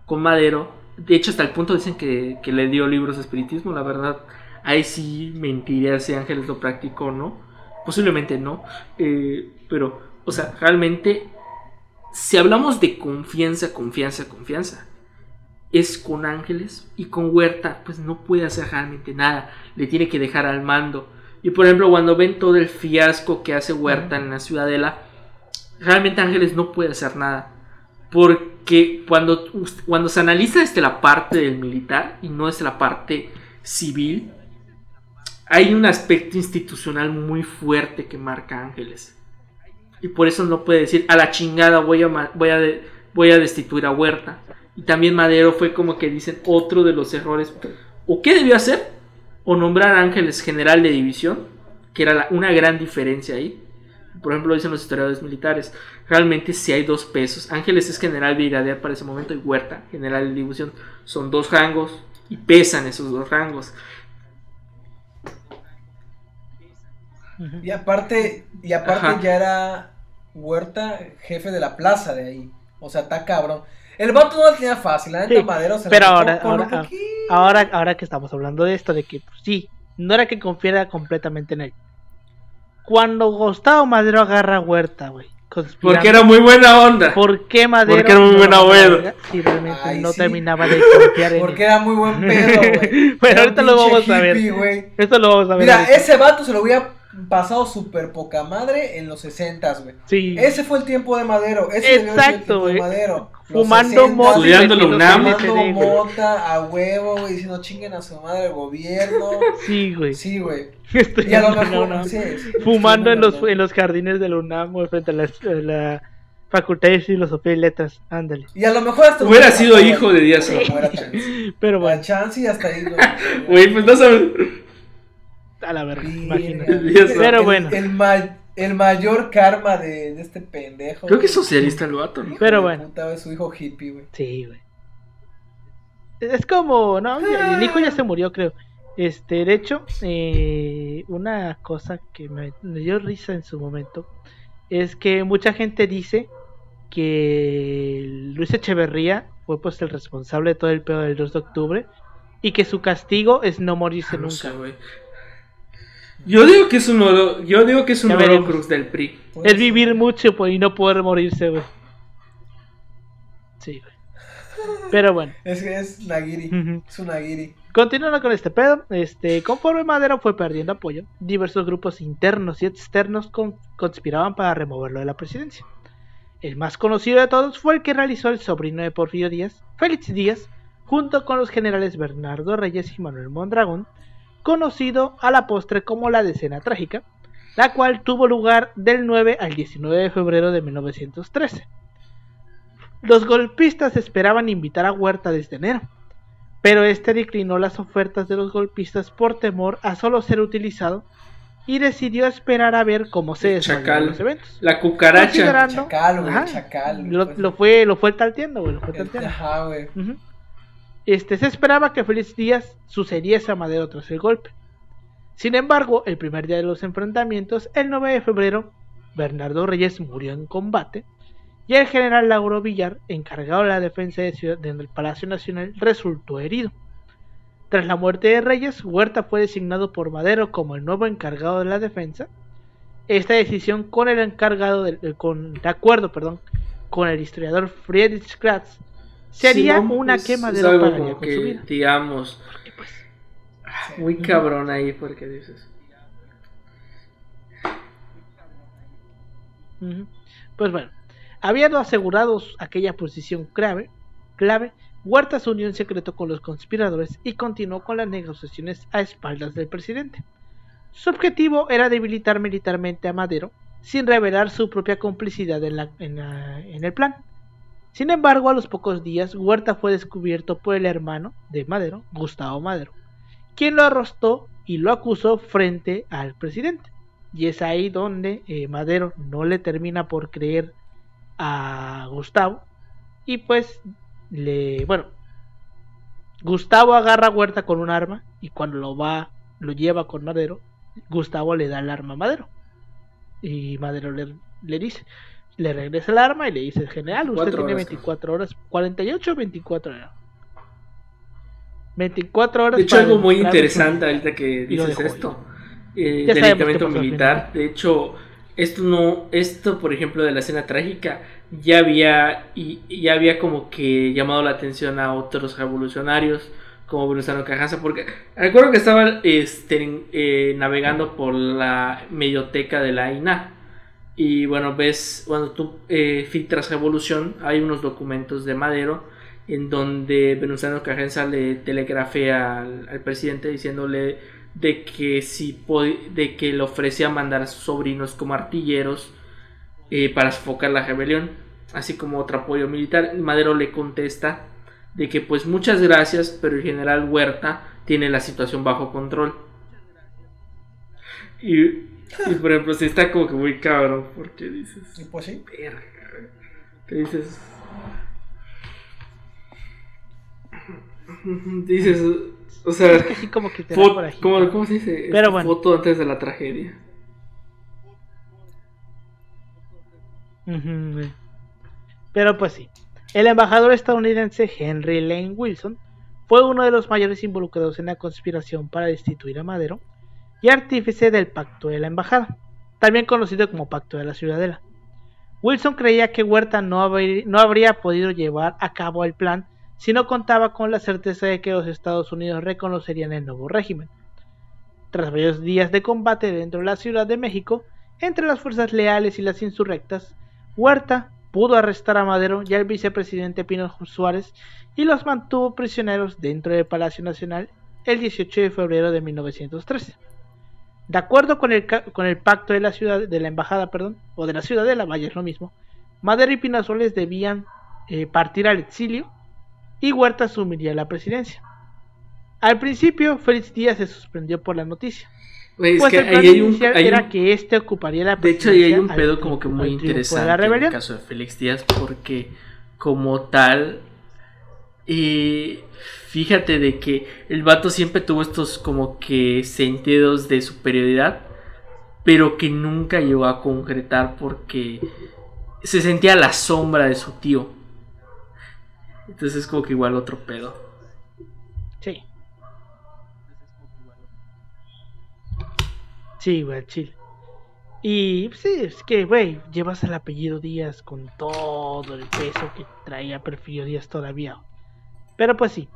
con Madero. De hecho, hasta el punto dicen que, que le dio libros de espiritismo, la verdad. Ahí sí mentiría si Ángeles lo practicó o no. Posiblemente no. eh, pero, o sea, realmente, si hablamos de confianza, confianza, confianza, es con Ángeles y con Huerta, pues no puede hacer realmente nada. Le tiene que dejar al mando. Y por ejemplo, cuando ven todo el fiasco que hace Huerta en la Ciudadela, realmente Ángeles no puede hacer nada. Porque cuando, cuando se analiza este, la parte del militar y no es la parte civil, hay un aspecto institucional muy fuerte que marca Ángeles. Y por eso no puede decir, a la chingada voy a, voy a, voy a destituir a Huerta. Y también Madero fue como que dicen otro de los errores. ¿O qué debió hacer? O nombrar a Ángeles general de división, que era la- una gran diferencia ahí. Por ejemplo, dicen los historiadores militares. Realmente si hay dos pesos. Ángeles es general brigadier para ese momento y Huerta, general de división. Son dos rangos y pesan esos dos rangos. Y aparte, y aparte Ajá. ya era Huerta jefe de la plaza de ahí. O sea, está cabrón. El vato no la tenía fácil, la neta Sí, Madero se la pero ahora- ahora- poquito. Ahora, ahora que estamos hablando de esto, de que pues, sí, no era que confiara completamente en él. Cuando Gustavo Madero agarra a Huerta, güey. Porque era muy buena onda. ¿Por qué Madero? Porque era muy no buena verga Si realmente Ay, no sí. terminaba de confiar en (laughs) Porque él. era muy buen pedo, güey. (laughs) Pero ahorita lo vamos a ver. Esto lo vamos a ver. Mira, ahorita. ese vato se lo hubiera pasado súper poca madre en los 60, güey. Sí. Ese fue el tiempo de Madero. Ese Exacto, tiempo de güey. Fumando 60s, mota. Estudiando la Fumando mota a huevo, güey, diciendo chinguen a su madre el gobierno. (laughs) Sí, güey. Sí, güey. (laughs) Estoy Y a lo la mejor, sí, sí, Fumando en los, en los jardines del UNAM, güey, frente a la, a la Facultad de Filosofía y Letras, ándale. Y a lo mejor hasta Hubiera sido hijo de Díaz (laughs) Pero Bueno, bueno, chance y hasta ahí. Güey, pues no sabes. A la verga, imagínate. Pero bueno. El, ma- el mayor karma de, de este pendejo. Creo que es socialista el vato, ¿no? Pero bueno. puta, su hijo hippie, güey. Sí, güey. Es como, no, ya- el hijo ya se murió, creo. Este, de hecho, eh, una cosa que me, me dio risa en su momento es que mucha gente dice que Luis Echeverría fue pues el responsable de todo el pedo del 2 de octubre y que su castigo es no morirse Ah, No nunca. sé, güey. Yo digo que es un oro, yo digo que es un cruz del PRI. Pues, es vivir mucho pues, y no poder morirse, güey. Sí, güey. Pero bueno. Es que es Nagiri. Es un Nagiri. Continuando con este pedo, este, conforme Madero fue perdiendo apoyo, diversos grupos internos y externos con- conspiraban para removerlo de la presidencia. El más conocido de todos fue el que realizó el sobrino de Porfirio Díaz, Félix Díaz, junto con los generales Bernardo Reyes y Manuel Mondragón, conocido a la postre como la Decena Trágica, la cual tuvo lugar del 9 al 19 de febrero de 1913. Los golpistas esperaban invitar a Huerta desde enero, pero este declinó las ofertas de los golpistas por temor a solo ser utilizado y decidió esperar a ver cómo se chacal. los eventos. La cucaracha. Considerando- Chacal, güey. Ajá. Chacal. Lo, pues. lo fue, lo fue talteando, güey, lo fue El- talteando. Ajá, güey. Este, se esperaba que Félix Díaz sucediese a Madero tras el golpe. Sin embargo, el primer día de los enfrentamientos, el 9 de febrero, Bernardo Reyes murió en combate y el general Lauro Villar, encargado de la defensa de ciudad- del Palacio Nacional, resultó herido. Tras la muerte de Reyes, Huerta fue designado por Madero como el nuevo encargado de la defensa. Esta decisión con el encargado del- eh, con, de acuerdo, perdón, con el historiador Friedrich Kratz, sería Sí, no, una pues, que es Madero algo como que, vida. digamos, pues, muy cabrón ahí porque dices. Pues bueno, habiendo asegurados aquella posición clave, clave, Huerta se unió en secreto con los conspiradores y continuó con las negociaciones a espaldas del presidente. Su objetivo era debilitar militarmente a Madero sin revelar su propia complicidad en, la- en la- en el plan. Sin embargo, a los pocos días, Huerta fue descubierto por el hermano de Madero, Gustavo Madero, quien lo arrostó y lo acusó frente al presidente. Y es ahí donde eh, Madero no le termina por creer a Gustavo. Y pues le. Bueno. Gustavo agarra a Huerta con un arma. Y cuando lo va. Lo lleva con Madero. Gustavo le da el arma a Madero. Y Madero le dice. Le regresa el arma y le dice, general, usted 24 tiene horas, 24 horas. 48 o 24 horas. 24 horas. De hecho, algo muy interesante ahorita que dices esto. eh, del al militar. De hecho, esto no, esto por ejemplo de la escena trágica ya había y ya había como que llamado la atención a otros revolucionarios como Venustiano Carranza porque recuerdo que estaba este, eh, navegando por la medioteca de la INA y bueno ves cuando tú eh, filtras revolución hay unos documentos de Madero en donde Venustiano Carranza le telegrafea al, presidente diciéndole de que si de que le ofrecía mandar a sus sobrinos como artilleros eh, para sofocar la rebelión, así como otro apoyo militar. Madero le contesta de que pues muchas gracias, pero el general Huerta tiene la situación bajo control. Y, y por ejemplo, si está como que muy cabrón, porque dices, Y pues sí. verga, que dices, (laughs) dices, o sea, Es que así como que te da por ahí. ¿cómo, cómo se dice? Pero bueno. Foto antes de la tragedia. Pero pues sí. El embajador estadounidense Henry Lane Wilson fue uno de los mayores involucrados en la conspiración para destituir a Madero y artífice del Pacto de la Embajada, también conocido como Pacto de la Ciudadela. Wilson creía que Huerta no, habrí- no habría podido llevar a cabo el plan si no contaba con la certeza de que los Estados Unidos reconocerían el nuevo régimen. Tras varios días de combate dentro de la Ciudad de México, entre las fuerzas leales y las insurrectas, Huerta pudo arrestar a Madero y al vicepresidente Pino Suárez y los mantuvo prisioneros dentro del Palacio Nacional el 18 de febrero de 1913. De acuerdo con el, con el pacto de la ciudad de la embajada, perdón, o de la ciudadela, vaya es lo mismo, Madero y Pinazueles debían eh, partir al exilio y Huerta asumiría la presidencia. Al principio, Félix Díaz se sorprendió por la noticia. Güey, es Pues que plan un, hay era un- que este ocuparía la de hecho ahí hay un presidencia pedo al- como que muy interesante en el caso de Félix Díaz porque como tal y fíjate de que el vato siempre tuvo estos como que sentidos de superioridad pero que nunca llegó a concretar porque se sentía la sombra de su tío entonces es como que igual otro pedo Sí. Sí, güey, chill. Y pues, sí, es que, güey, llevas el apellido Díaz con todo el peso que traía Perfilio Díaz todavía. Pero pues sí.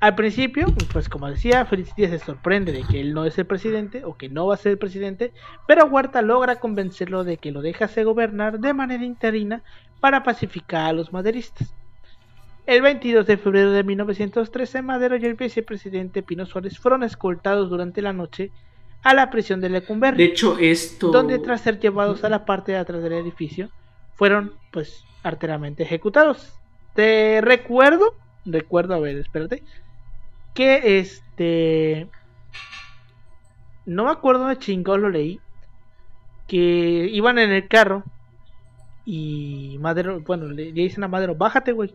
Al principio, pues como decía, Díaz se sorprende de que él no es el presidente o que no va a ser el presidente, pero Huerta logra convencerlo de que lo dejase gobernar de manera interina para pacificar a los maderistas. El 22 de febrero de 1913, Madero y el vicepresidente Pino Suárez fueron escoltados durante la noche a la prisión de Lecumberri, de hecho esto donde tras ser llevados a la parte de atrás del edificio, fueron pues arteramente ejecutados. Te recuerdo, recuerdo, a ver, espérate, que este... No me acuerdo de chingón lo leí, que iban en el carro y Madero, bueno, le, dicen a Madero, bájate, güey.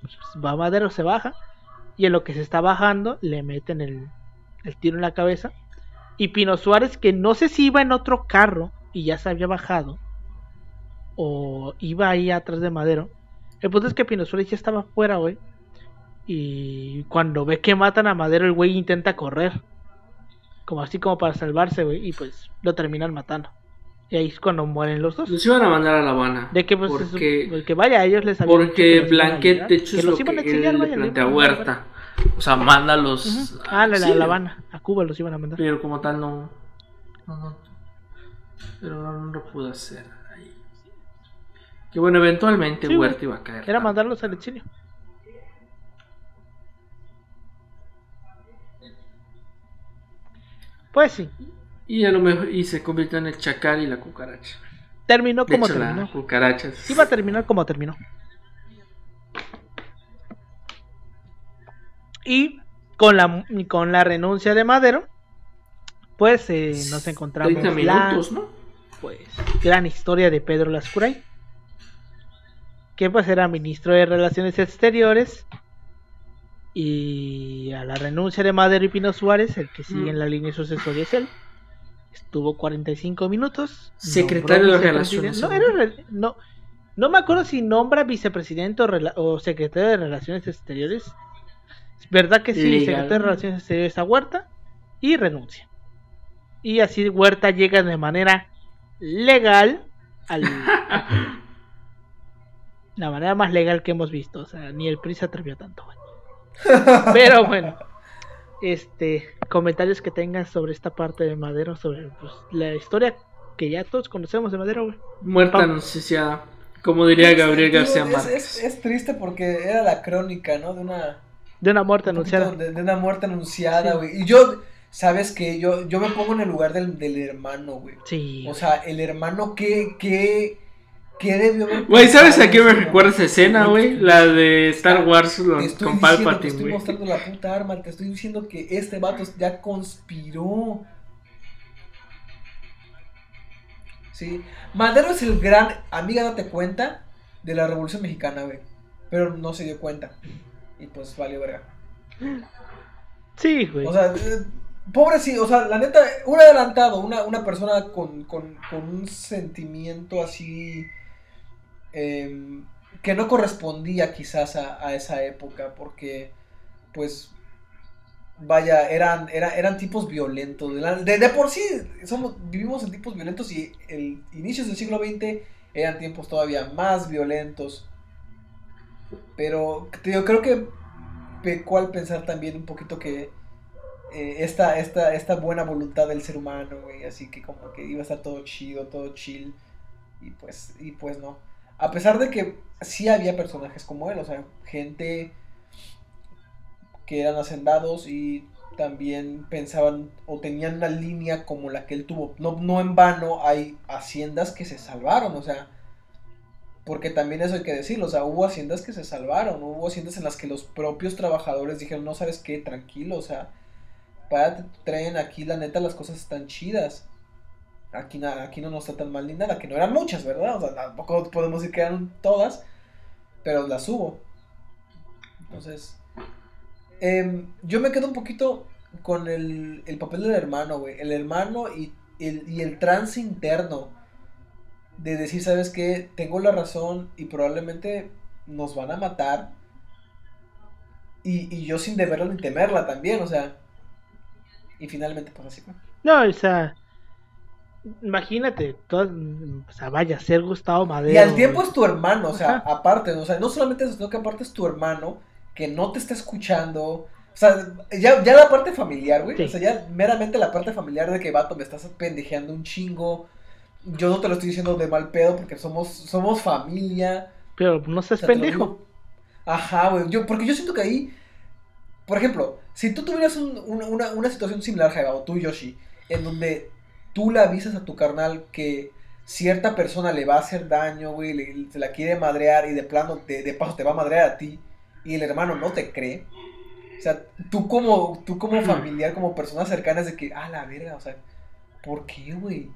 Pues, va Madero, se baja y en lo que se está bajando le meten el, el tiro en la cabeza. Y Pino Suárez, que no sé si iba en otro carro y ya se había bajado, o iba ahí atrás de Madero. El punto es que Pino Suárez ya estaba afuera, güey. Y cuando ve que matan a Madero, el güey intenta correr. Como así como para salvarse, güey. Y pues lo terminan matando. Y ahí es cuando mueren los dos. los iban a mandar a La Habana De que pues porque se- que vaya, a ellos les habían Porque a Blanquet, de hecho, que es los lo que iban a él exiliar, le vaya, plantea a a. Huerta. O sea, mándalos. Ujú. Ah, la, exilio. La Habana, a Cuba los iban a mandar. Pero como tal, no. no, no. Pero no, no lo pudo hacer ahí. Que bueno, eventualmente Sí. Huerta iba a caer. Era mandarlos al exilio. Pues sí, Y a lo mejor. Y se convirtió en el chacal y la cucaracha. terminó De como hecho, terminó. la cucaracha. Iba a terminar como terminó. Y con la, con la renuncia de Madero, pues eh, nos encontramos 30 la minutos, ¿no? pues, gran historia de Pedro Lascuray, que pues era ministro de Relaciones Exteriores. Y a la renuncia de Madero y Pino Suárez, el que sigue Mm. en la línea sucesoria es él. Estuvo 45 minutos. Secretario de Relaciones No, era no, no me acuerdo si nombra vicepresidente o, secretario de Relaciones Exteriores. Es verdad que sí, Legal. secretario de Relaciones Exteriores a Huerta y renuncia. Y así Huerta llega de manera legal al. (laughs) la manera más legal que hemos visto. O sea, ni el PRI se atrevió tanto, güey. (laughs) Pero bueno. Este, comentarios que tengas sobre esta parte de Madero, sobre pues, la historia que ya todos conocemos de Madero, güey. Muerta Pam. anunciada. Como diría Gabriel García Márquez. es- es triste porque era la crónica, ¿no? De una, De una muerte un anunciada. de, de una muerte anunciada, Sí. güey. Y yo, ¿sabes qué? Yo, yo me pongo en el lugar del, del hermano, güey. Sí. O sea, el hermano que, que, que debió haber Güey, ¿sabes a qué me recuerda esa escena, güey? La de Star Wars Te con, estoy con diciendo, te Palpatine, estoy güey. mostrando la puta arma, te estoy diciendo que este vato ya conspiró. Sí, Madero es el gran, amiga, date cuenta, de la Revolución Mexicana, güey. Pero no se dio cuenta. Y pues valió verga. Sí, güey. O sea, eh, pobre sí, o sea, la neta, un adelantado, una, una persona con, con, con un sentimiento así em, que no correspondía quizás a, a esa época, porque pues vaya, eran, era- eran tipos violentos. De, por sí vivimos en tipos violentos y el inicios del siglo XX eran tiempos todavía más violentos. Pero digo, creo que pecó al pensar también un poquito que eh, esta, esta, esta buena voluntad del ser humano, así que como que iba a estar todo chido, todo chill, y pues, y pues no. A pesar de que sí había personajes como él, o sea, gente que eran hacendados y también pensaban o tenían una línea como la que él tuvo. No, no en vano hay haciendas que se salvaron, o sea, Porque también eso hay que decirlo, o sea, hubo haciendas que se salvaron, hubo haciendas en las que los propios trabajadores dijeron, no sabes qué, tranquilo, o sea, párate tu tren, aquí la neta las cosas están chidas. Aquí, na- aquí no nos está tan mal ni nada, que no eran muchas, ¿verdad? O sea, tampoco podemos decir que eran todas, pero las hubo. Entonces, em, yo me quedo un poquito con el, el papel del hermano, güey. El hermano y el, y el trance interno de decir, ¿sabes qué? Tengo la razón y probablemente nos van a matar. Y, y yo sin deberlo ni temerla también, o sea. Y finalmente, pues así fue. No, o sea, imagínate, todo, o sea, vaya, ser Gustavo Madero. Y al tiempo es tu hermano, o sea, Ajá. aparte, ¿no? o sea, no solamente eso, sino que aparte es tu hermano que no te está escuchando. O sea, ya, ya la parte familiar, güey. Sí. O sea, ya meramente la parte familiar de que, vato, me estás pendejeando un chingo. Yo no te lo estoy diciendo de mal pedo porque somos, somos familia. Pero no O seas sea, pendejo. Ajá, güey. Yo, porque yo siento que ahí, por ejemplo, si tú tuvieras un- un- una, una situación similar, Jaiba, o tú, Yoshi, en donde tú le avisas a tu carnal que cierta persona le va a hacer daño, güey, le, se la quiere madrear y de plano, de, de paso, te va a madrear a ti, y el hermano no te cree. O sea, tú como, tú como familiar, como persona cercana, es de que, ah, la verga, o sea, ¿por qué, güey?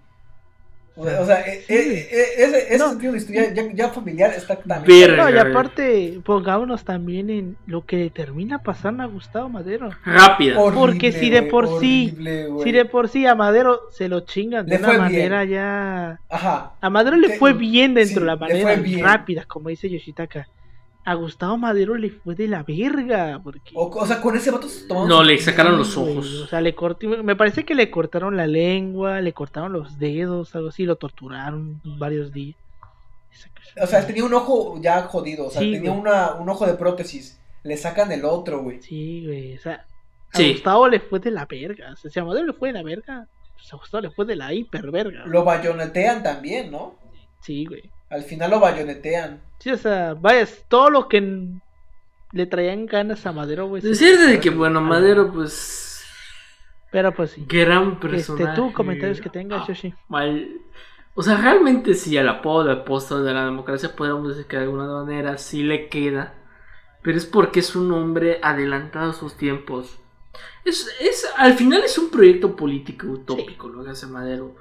O sea, o sea, Sí. eh, eh, ese, ese No. sentido de historia ya, ya familiar está también. No, y aparte, pongámonos también en lo que le termina pasando a Gustavo Madero. Rápida. Porque si de por sí- horrible. Si de por sí a Madero se lo chingan de Le una manera ya. Ajá. A Madero le fue bien dentro sí, de la le manera fue bien. rápida, como dice Yoshitaka. A Gustavo Madero le fue de la verga. Porque... O, o sea, con ese vato se tomaron No, le sacaron los güey, ojos. O sea, le me parece que le cortaron la lengua, le cortaron los dedos, algo así, lo torturaron varios días. O sea, él tenía un ojo ya jodido. O sea, Sí, tenía una, un ojo de prótesis. Le sacan el otro, güey. Sí, güey, o sea, a Sí. Gustavo le fue de la verga. O sea, si a Madero le fue de la verga, pues a Gustavo le fue de la hiper verga. Lo bayonetean también, ¿no? Sí, güey. Al final lo bayonetean. Sí, o sea, vaya, es todo lo que le traían ganas a Madero, güey. se- Decir de que, bueno, Madero, pues. Pero pues sí. Gran Este, personaje. tú, comentarios que tengas, Yoshi. Mal. O sea, realmente sí, al apodo de apóstol de la democracia podríamos decir que de alguna manera sí le queda. Pero es porque es un hombre adelantado a sus tiempos. Es, es, al final es un proyecto político utópico lo que hace Madero.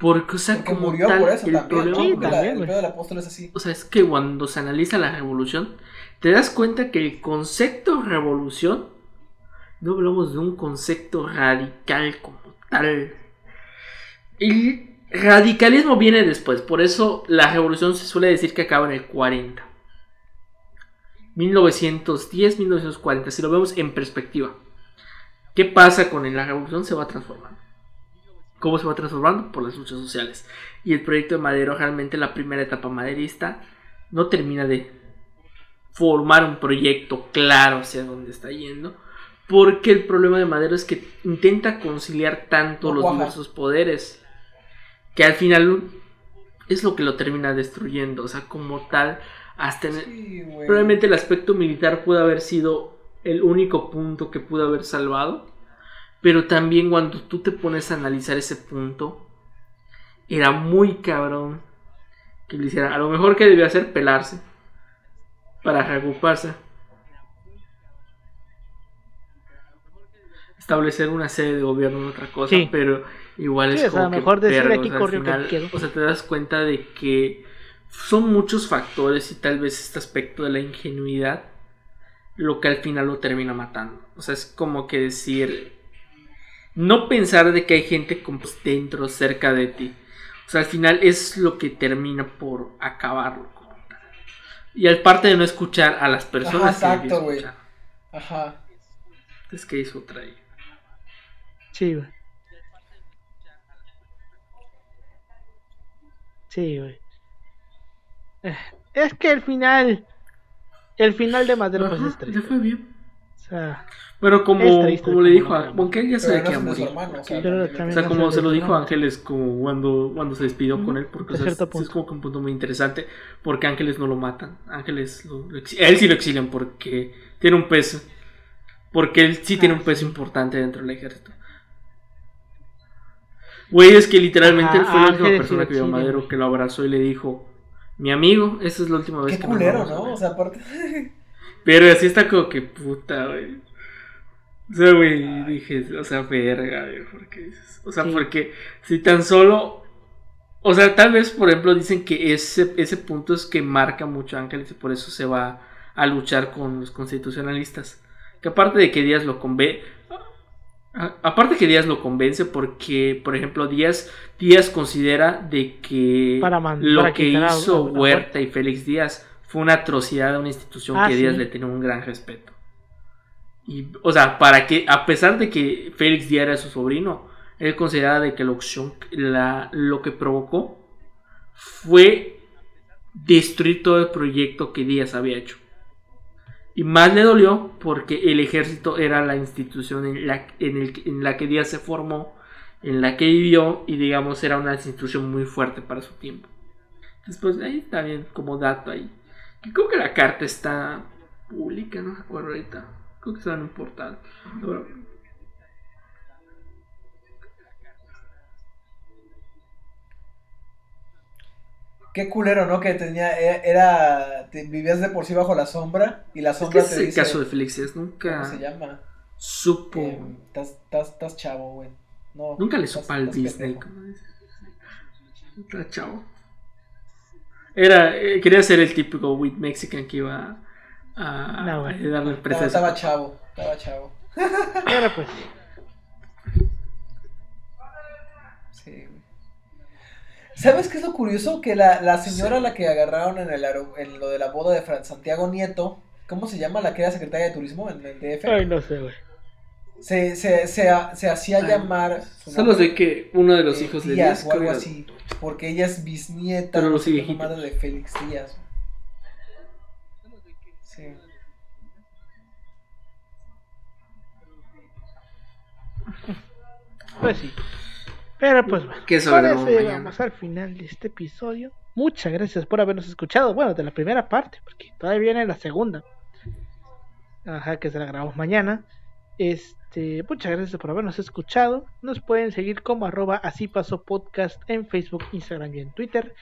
Porque, o sea, Porque como murió tal, por eso el también, problema Porque la- también, el del apóstol es así. o sea, es que cuando se analiza la revolución, te das cuenta que el concepto revolución, no hablamos de un concepto radical como tal. El radicalismo viene después, por eso la revolución se suele decir que acaba en el 40. 1910, 1940, si lo vemos en perspectiva. ¿Qué pasa con la revolución? Se va transformando. ¿Cómo se va transformando? Por las luchas sociales. Y el proyecto de Madero, realmente la primera etapa maderista, no termina de formar un proyecto claro hacia dónde está yendo. Porque el problema de Madero es que intenta conciliar tanto No los diversos poderes que al final es lo que lo termina destruyendo. O sea, como tal, hasta en el-. Probablemente el aspecto militar pudo haber sido el único punto que pudo haber salvado. Pero también cuando tú te pones a analizar ese punto, era muy cabrón que le hiciera. A lo mejor que debió hacer pelarse para reagruparse. Establecer una sede de gobierno en otra cosa, Sí. pero igual Sí, es como que mejor decir aquí corrió que final. O sea, te das cuenta de que son muchos factores y tal vez este aspecto de la ingenuidad lo que al final lo termina matando. O sea, es como que decir, no pensar de que hay gente como pues, dentro, cerca de ti. O sea, al final es lo que termina por acabarlo. Y al parte de no escuchar a las personas Ajá, exacto, güey. Ajá. Es que hizo otra ahí. Sí, güey. Sí, güey. Eh, Es que el final. El final de Madero pues es triste. fue bien. Sea, Pero como, como le dijo a él ya sabe que iba a morir. o sea, O sea, como se lo dijo ¿no? Ángeles como cuando, cuando se despidió con él, porque o De sea, cierto es, punto. es como que un punto muy interesante, porque Ángeles no lo matan, Ángeles lo, lo a él sí lo exilian porque tiene un peso, porque él sí tiene un Ah, peso sí. importante dentro del ejército. Güey, es que literalmente él fue la última persona que vio a Madero que lo abrazó y le dijo, mi amigo, esa es la última vez Qué que culero, a ¿no? ver". O sea, aparte. (laughs) Pero así está como que puta, güey. O sea, güey, dije, o sea, verga, güey, porque dices, o sea, Sí. porque si tan solo, o sea, tal vez, por ejemplo, dicen que ese, ese punto es que marca mucho a Ángeles y por eso se va a luchar con los constitucionalistas. Que aparte de que Díaz lo convence, aparte que Díaz lo convence porque, por ejemplo, Díaz, Díaz considera de que Para man- lo para que hizo Huerta y Félix Díaz fue una atrocidad a una institución Ah, que Díaz sí. le tenía un gran respeto. Y, o sea, para que, a pesar de que Félix Díaz era su sobrino, él consideraba de que la opción, la, lo que provocó fue destruir todo el proyecto que Díaz había hecho. Y más le dolió porque el ejército era la institución en la, en el- en la que Díaz se formó, en la que vivió y digamos era una institución muy fuerte para su tiempo. Después ahí bien como dato ahí. Creo que la carta está pública, no me acuerdo ahorita. Creo que está en un portal. Qué culero, ¿no? Que tenía. Era. era- te- vivías de por sí bajo la sombra. Y la Es que sombra es te dice. caso de Félix Díaz, nunca ¿Cómo se llama? supo. Em, Estás estás- estás chavo, güey. No, nunca le estás- supo al estás Disney. como dice. Está chavo. Era, eh, quería ser el típico with Mexican que iba a, No, a güey. ayudar a la Estaba, chavo. Estaba chavo. Pero pues, Sí. ¿Sabes qué es lo curioso? Que la, la señora a la que agarraron en, el en lo de la boda de Fran Santiago Nieto, ¿cómo se llama? La que era secretaria de turismo en el DF. ay, no sé, güey. Se, se, se, se hacía Ay, llamar. Solo nombre, sé que uno de los eh, hijos de Díaz Díaz. o algo creo- así. Porque ella es bisnieta Pero qué de Félix Díaz. Sí. Pues sí. Pero pues bueno, Que con eso llegamos al final de este episodio. Muchas gracias por habernos escuchado. Bueno, de la primera parte, porque todavía viene la segunda. Ajá, que se la grabamos mañana. Este, muchas gracias por habernos escuchado. Nos pueden seguir como arroba así pasó podcast en Facebook, Instagram y en Twitter.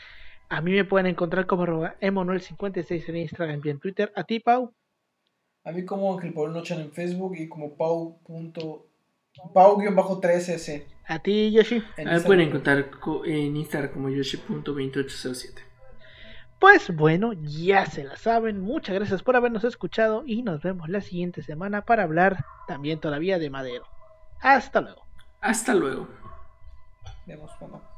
A mí me pueden encontrar como arroba emanuel56 en Instagram y en Twitter. A ti, Pau. A mí como Ángel Paul Nochan en Facebook y como Pau. punto- Pau-3S. A ti, Yoshi. A mí pueden encontrar co- en Instagram como yoshi.2807. Pues bueno, ya se la saben. Muchas gracias por habernos escuchado y nos vemos la siguiente semana para hablar también todavía de Madero. Hasta luego. Hasta luego. Vemos cuando.